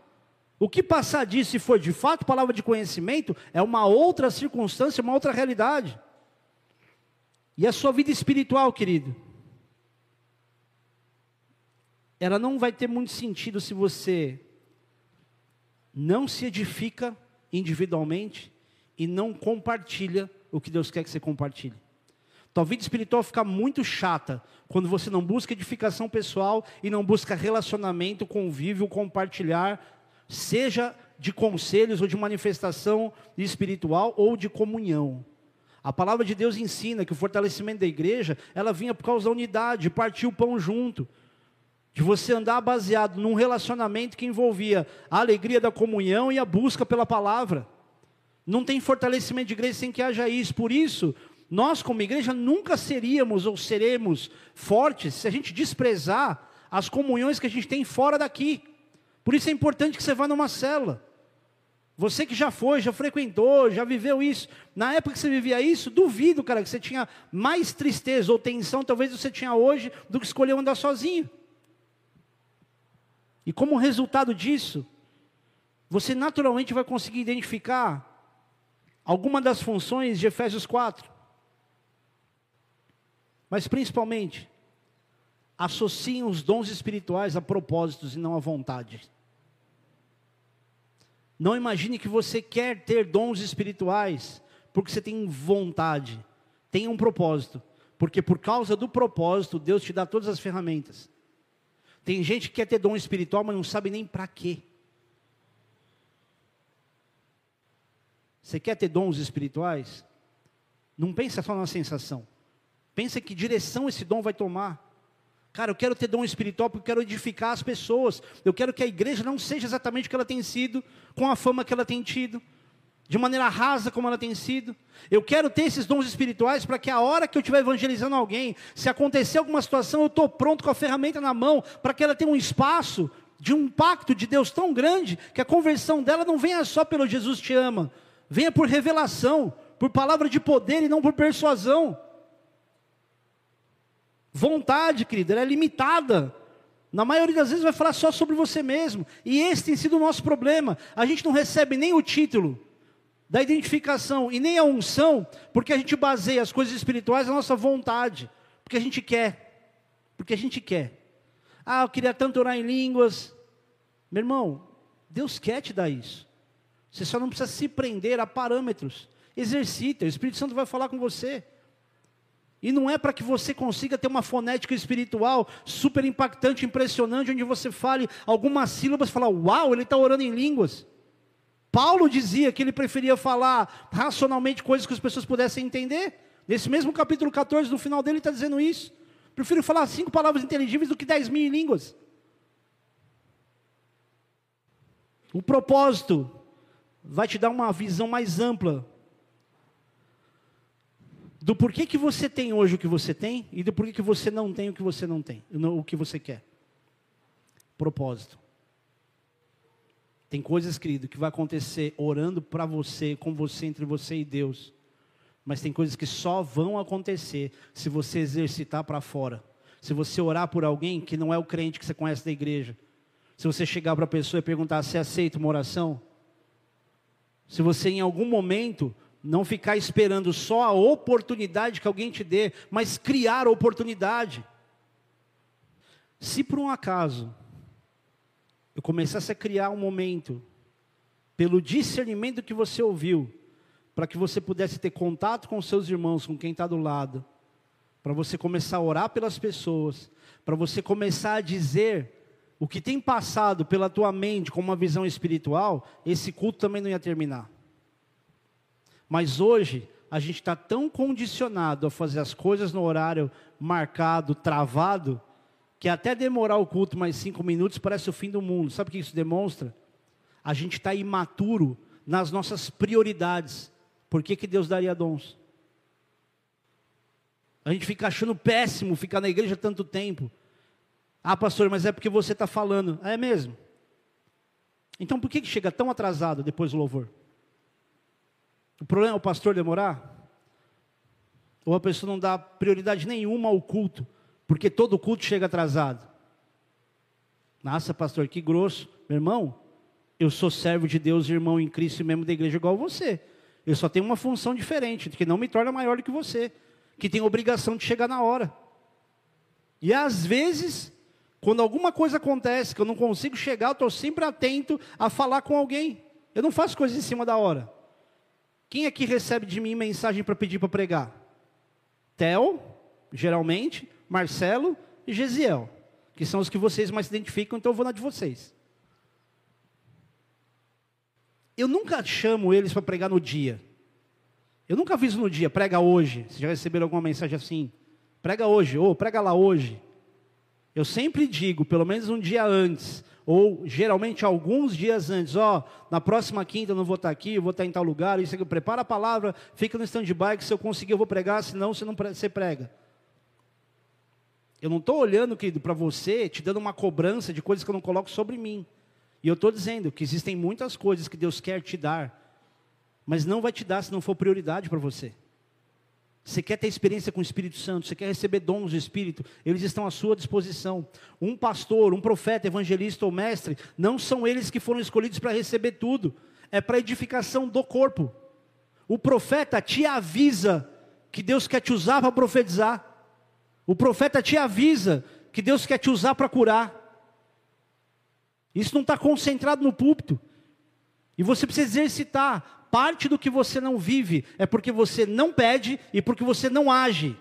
O que passar disso, se for de fato palavra de conhecimento, é uma outra circunstância, uma outra realidade. E a sua vida espiritual, querido, ela não vai ter muito sentido se você não se edifica individualmente e não compartilha o que Deus quer que você compartilhe. Tua vida espiritual fica muito chata quando você não busca edificação pessoal e não busca relacionamento, convívio, compartilhar, seja de conselhos ou de manifestação espiritual ou de comunhão. A palavra de Deus ensina que o fortalecimento da igreja, ela vinha por causa da unidade, de partir o pão junto, de você andar baseado num relacionamento que envolvia a alegria da comunhão e a busca pela palavra. Não tem fortalecimento de igreja sem que haja isso. Por isso, nós como igreja nunca seríamos ou seremos fortes se a gente desprezar as comunhões que a gente tem fora daqui. Por isso é importante que você vá numa célula. Você que já foi, já frequentou, já viveu isso. Na época que você vivia isso, duvido, cara, que você tinha mais tristeza ou tensão, talvez você tinha hoje, do que escolher andar sozinho. E como resultado disso, você naturalmente vai conseguir identificar alguma das funções de Efésios 4. Mas principalmente, associem os dons espirituais a propósitos e não a vontade. Não imagine que você quer ter dons espirituais porque você tem vontade. Tenha um propósito. Porque por causa do propósito, Deus te dá todas as ferramentas. Tem gente que quer ter dom espiritual, mas não sabe nem para quê. Você quer ter dons espirituais? Não pensa só na sensação. Pensa que direção esse dom vai tomar. Cara, eu quero ter dom espiritual porque eu quero edificar as pessoas. Eu quero que a igreja não seja exatamente o que ela tem sido, com a fama que ela tem tido, de maneira rasa como ela tem sido. Eu quero ter esses dons espirituais para que a hora que eu estiver evangelizando alguém, se acontecer alguma situação, eu estou pronto com a ferramenta na mão, para que ela tenha um espaço de um pacto de Deus tão grande, que a conversão dela não venha só pelo Jesus te ama, venha por revelação, por palavra de poder e não por persuasão. Vontade, querido, ela é limitada. Na maioria das vezes vai falar só sobre você mesmo. E esse tem sido o nosso problema. A gente não recebe nem o título da identificação e nem a unção, porque a gente baseia as coisas espirituais na nossa vontade. Porque a gente quer. Porque a gente quer. Ah, eu queria tanto orar em línguas. Meu irmão, Deus quer te dar isso. Você só não precisa se prender a parâmetros. Exercita, o Espírito Santo vai falar com você. E não é para que você consiga ter uma fonética espiritual super impactante, impressionante, onde você fale algumas sílabas e fala, uau, ele está orando em línguas. Paulo dizia que ele preferia falar racionalmente coisas que as pessoas pudessem entender. Nesse mesmo capítulo 14, no final dele, está dizendo isso. Prefiro falar cinco palavras inteligíveis do que dez mil em línguas. O propósito vai te dar uma visão mais ampla do porquê que você tem hoje o que você tem e do porquê que você não tem o que você não tem, o que você quer. Propósito. Tem coisas, querido, que vai acontecer orando para você, com você, entre você e Deus. Mas tem coisas que só vão acontecer se você exercitar para fora. Se você orar por alguém que não é o crente que você conhece da igreja. Se você chegar para a pessoa e perguntar se aceita uma oração. Se você em algum momento não ficar esperando só a oportunidade que alguém te dê, mas criar oportunidade. Se por um acaso eu começasse a criar um momento, pelo discernimento que você ouviu, para que você pudesse ter contato com seus irmãos, com quem está do lado, para você começar a orar pelas pessoas, para você começar a dizer o que tem passado pela tua mente com uma visão espiritual, esse culto também não ia terminar. Mas hoje, a gente está tão condicionado a fazer as coisas no horário marcado, travado, que até demorar o culto mais cinco minutos parece o fim do mundo. Sabe o que isso demonstra? A gente está imaturo nas nossas prioridades. Por que, que Deus daria dons? A gente fica achando péssimo ficar na igreja tanto tempo. Ah, pastor, mas é porque você está falando. É mesmo? Então por que, que chega tão atrasado depois do louvor? O problema é o pastor demorar? Ou a pessoa não dá prioridade nenhuma ao culto, porque todo culto chega atrasado? Nossa, pastor, que grosso. Meu irmão, eu sou servo de Deus, irmão em Cristo e membro da igreja igual você. Eu só tenho uma função diferente, que não me torna maior do que você, que tem obrigação de chegar na hora. E às vezes, quando alguma coisa acontece que eu não consigo chegar, eu estou sempre atento a falar com alguém. Eu não faço coisas em cima da hora. Quem aqui recebe de mim mensagem para pedir para pregar? Theo, geralmente, Marcelo e Gesiel, que são os que vocês mais se identificam, então eu vou na de vocês. Eu nunca chamo eles para pregar no dia. Eu nunca aviso no dia, prega hoje. Vocês já receberam alguma mensagem assim? Prega hoje, ou prega lá hoje. Eu sempre digo, pelo menos um dia antes, ou geralmente alguns dias antes, ó, oh, na próxima quinta eu não vou estar aqui, eu vou estar em tal lugar, isso aqui, prepara a palavra, fica no stand-by, que se eu conseguir eu vou pregar, senão você não você prega. Eu não estou olhando, querido, para você, te dando uma cobrança de coisas que eu não coloco sobre mim. E eu estou dizendo que existem muitas coisas que Deus quer te dar, mas não vai te dar se não for prioridade para você. Você quer ter experiência com o Espírito Santo, você quer receber dons do Espírito, eles estão à sua disposição. Um pastor, um profeta, evangelista ou mestre, não são eles que foram escolhidos para receber tudo, é para edificação do corpo. O profeta te avisa que Deus quer te usar para profetizar. O profeta te avisa que Deus quer te usar para curar. Isso não está concentrado no púlpito. E você precisa exercitar parte do que você não vive é porque você não pede e porque você não age.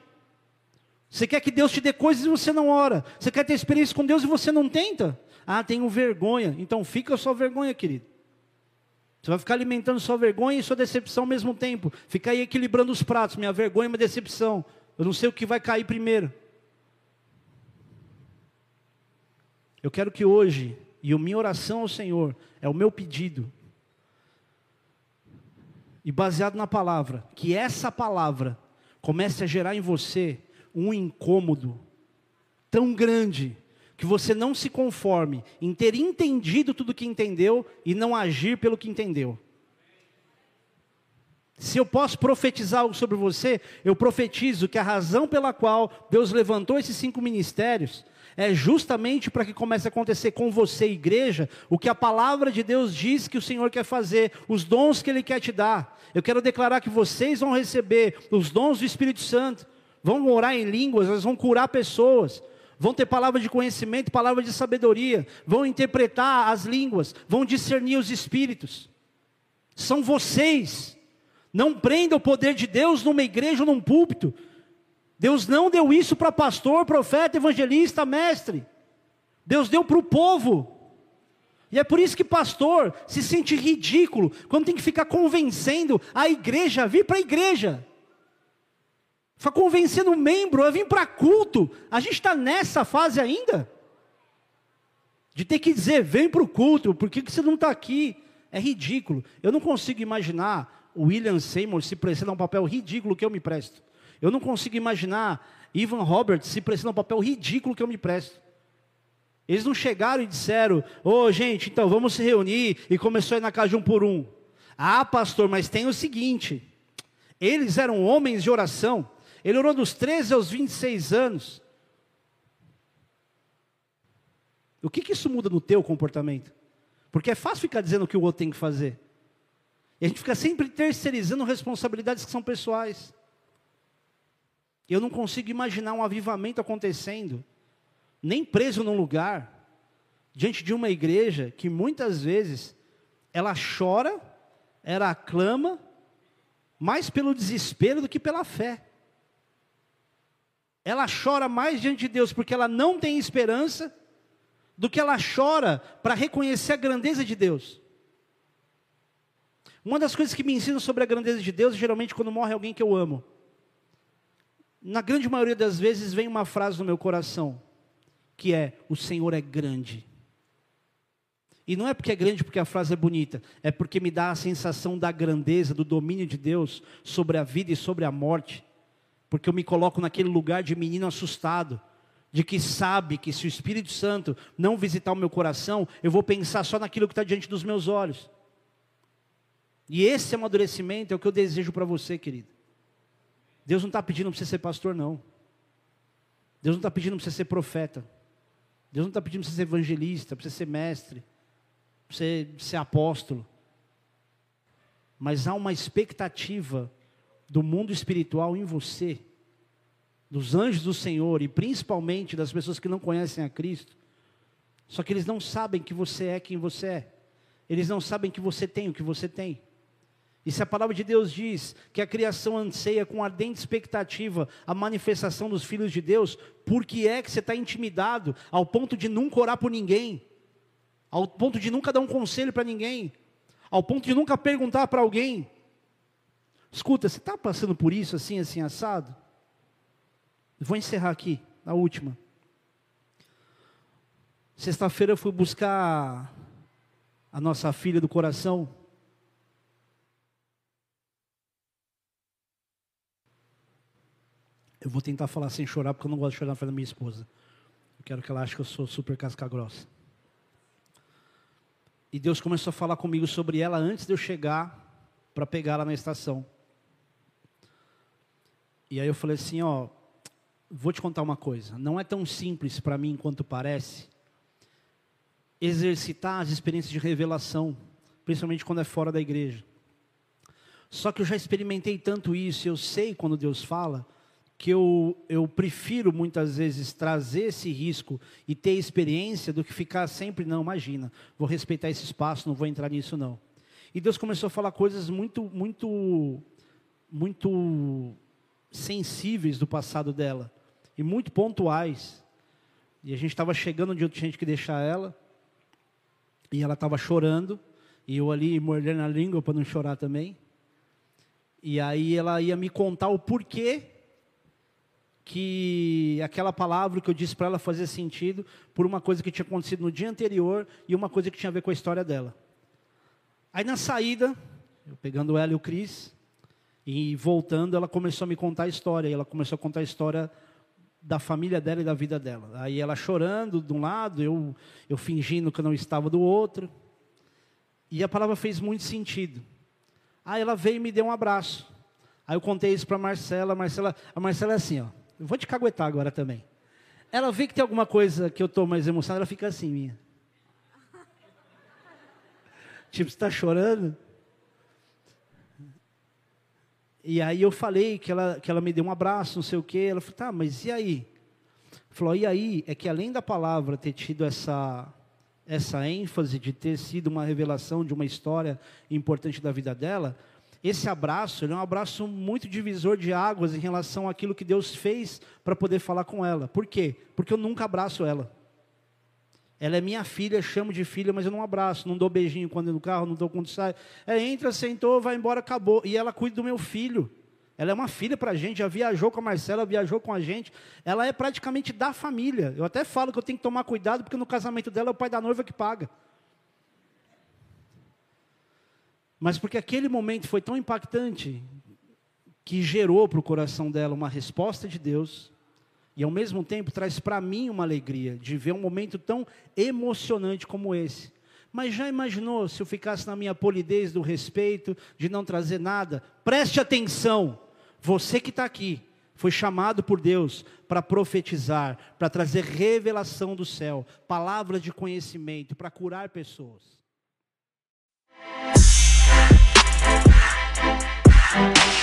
Você quer que Deus te dê coisas e você não ora. Você quer ter experiência com Deus e você não tenta. Ah, tenho vergonha. Então fica sua vergonha, querido. Você vai ficar alimentando sua vergonha e sua decepção ao mesmo tempo. Fica aí equilibrando os pratos, minha vergonha e minha decepção. Eu não sei o que vai cair primeiro. Eu quero que hoje, e a minha oração ao Senhor, é o meu pedido, e baseado na palavra, que essa palavra comece a gerar em você um incômodo tão grande que você não se conforme em ter entendido tudo o que entendeu e não agir pelo que entendeu. Se eu posso profetizar algo sobre você, eu profetizo que a razão pela qual Deus levantou esses cinco ministérios é justamente para que comece a acontecer com você, igreja, o que a palavra de Deus diz que o Senhor quer fazer, os dons que Ele quer te dar. Eu quero declarar que vocês vão receber os dons do Espírito Santo, vão orar em línguas, eles vão curar pessoas, vão ter palavra de conhecimento, palavra de sabedoria, vão interpretar as línguas, vão discernir os espíritos. São vocês. Não prenda o poder de Deus numa igreja ou num púlpito. Deus não deu isso para pastor, profeta, evangelista, mestre. Deus deu para o povo. E é por isso que pastor se sente ridículo quando tem que ficar convencendo a igreja a vir para a igreja. Ficar convencendo o membro a vir para culto. A gente está nessa fase ainda? De ter que dizer, vem para o culto, por que, que você não está aqui? É ridículo. Eu não consigo imaginar o William Seymour se prestando a um papel ridículo que eu me presto. Eu não consigo imaginar Ivan Roberts se prestando um papel ridículo que eu me presto. Eles não chegaram e disseram, ô oh, gente, então vamos se reunir, e começou a ir na casa de um por um. Ah, pastor, mas tem o seguinte: eles eram homens de oração, ele orou dos 13 aos 26 anos. O que, que isso muda no teu comportamento? Porque é fácil ficar dizendo o que o outro tem que fazer. E a gente fica sempre terceirizando responsabilidades que são pessoais. Eu não consigo imaginar um avivamento acontecendo, nem preso num lugar, diante de uma igreja que muitas vezes ela chora, ela aclama, mais pelo desespero do que pela fé. Ela chora mais diante de Deus porque ela não tem esperança, do que ela chora para reconhecer a grandeza de Deus. Uma das coisas que me ensinam sobre a grandeza de Deus, geralmente quando morre alguém que eu amo, na grande maioria das vezes vem uma frase no meu coração, que é: O Senhor é grande. E não é porque é grande porque a frase é bonita, é porque me dá a sensação da grandeza, do domínio de Deus sobre a vida e sobre a morte. Porque eu me coloco naquele lugar de menino assustado, de que sabe que se o Espírito Santo não visitar o meu coração, eu vou pensar só naquilo que está diante dos meus olhos. E esse amadurecimento é o que eu desejo para você, querido. Deus não está pedindo para você ser pastor, não. Deus não está pedindo para você ser profeta. Deus não está pedindo para você ser evangelista, para você ser mestre, para você ser apóstolo. Mas há uma expectativa do mundo espiritual em você, dos anjos do Senhor e principalmente das pessoas que não conhecem a Cristo. Só que eles não sabem que você é quem você é. Eles não sabem que você tem o que você tem. E se a palavra de Deus diz que a criação anseia com ardente expectativa a manifestação dos filhos de Deus, por que é que você está intimidado ao ponto de nunca orar por ninguém? Ao ponto de nunca dar um conselho para ninguém? Ao ponto de nunca perguntar para alguém? Escuta, você está passando por isso assim, assim, assado? Vou encerrar aqui, a última. Sexta-feira eu fui buscar a nossa filha do coração. Eu vou tentar falar sem chorar, porque eu não gosto de chorar na frente da minha esposa. Eu quero que ela ache que eu sou super casca grossa. E Deus começou a falar comigo sobre ela antes de eu chegar para pegar ela na estação. E aí eu falei assim, ó, vou te contar uma coisa. Não é tão simples para mim quanto parece exercitar as experiências de revelação, principalmente quando é fora da igreja. Só que eu já experimentei tanto isso, eu sei quando Deus fala, que eu, eu prefiro muitas vezes trazer esse risco e ter experiência do que ficar sempre, não, imagina, vou respeitar esse espaço, não vou entrar nisso não. E Deus começou a falar coisas muito, muito, muito sensíveis do passado dela, e muito pontuais. E a gente estava chegando onde eu tinha que deixar ela, e ela estava chorando, e eu ali mordendo a língua para não chorar também. E aí ela ia me contar o porquê que aquela palavra que eu disse para ela fazia sentido por uma coisa que tinha acontecido no dia anterior e uma coisa que tinha a ver com a história dela. Aí na saída, eu pegando ela e o Cris, e voltando, ela começou a me contar a história. E ela começou a contar a história da família dela e da vida dela. Aí ela chorando de um lado, eu, eu fingindo que eu não estava do outro. E a palavra fez muito sentido. Aí ela veio e me deu um abraço. Aí eu contei isso para Marcela. Marcela. A Marcela é assim, ó. Eu vou te caguetar agora também. Ela vê que tem alguma coisa que eu estou mais emocionado, ela fica assim, minha. tipo, você está chorando? E aí eu falei que ela, que ela me deu um abraço, não sei o quê. Ela falou, tá, mas e aí? Falou, e aí? É que além da palavra ter tido essa, essa ênfase de ter sido uma revelação de uma história importante da vida dela, esse abraço é um abraço muito divisor de águas em relação àquilo que Deus fez para poder falar com ela. Por quê? Porque eu nunca abraço ela. Ela é minha filha, chamo de filha, mas eu não abraço, não dou beijinho quando no carro, não dou quando sai. É, entra, sentou, vai embora, acabou. E ela cuida do meu filho. Ela é uma filha para a gente, já viajou com a Marcela, viajou com a gente. Ela é praticamente da família. Eu até falo que eu tenho que tomar cuidado, porque no casamento dela é o pai da noiva que paga. Mas porque aquele momento foi tão impactante que gerou para o coração dela uma resposta de Deus e ao mesmo tempo traz para mim uma alegria de ver um momento tão emocionante como esse. Mas já imaginou se eu ficasse na minha polidez do respeito, de não trazer nada? Preste atenção, você que está aqui, foi chamado por Deus para profetizar, para trazer revelação do céu, palavras de conhecimento, para curar pessoas. Música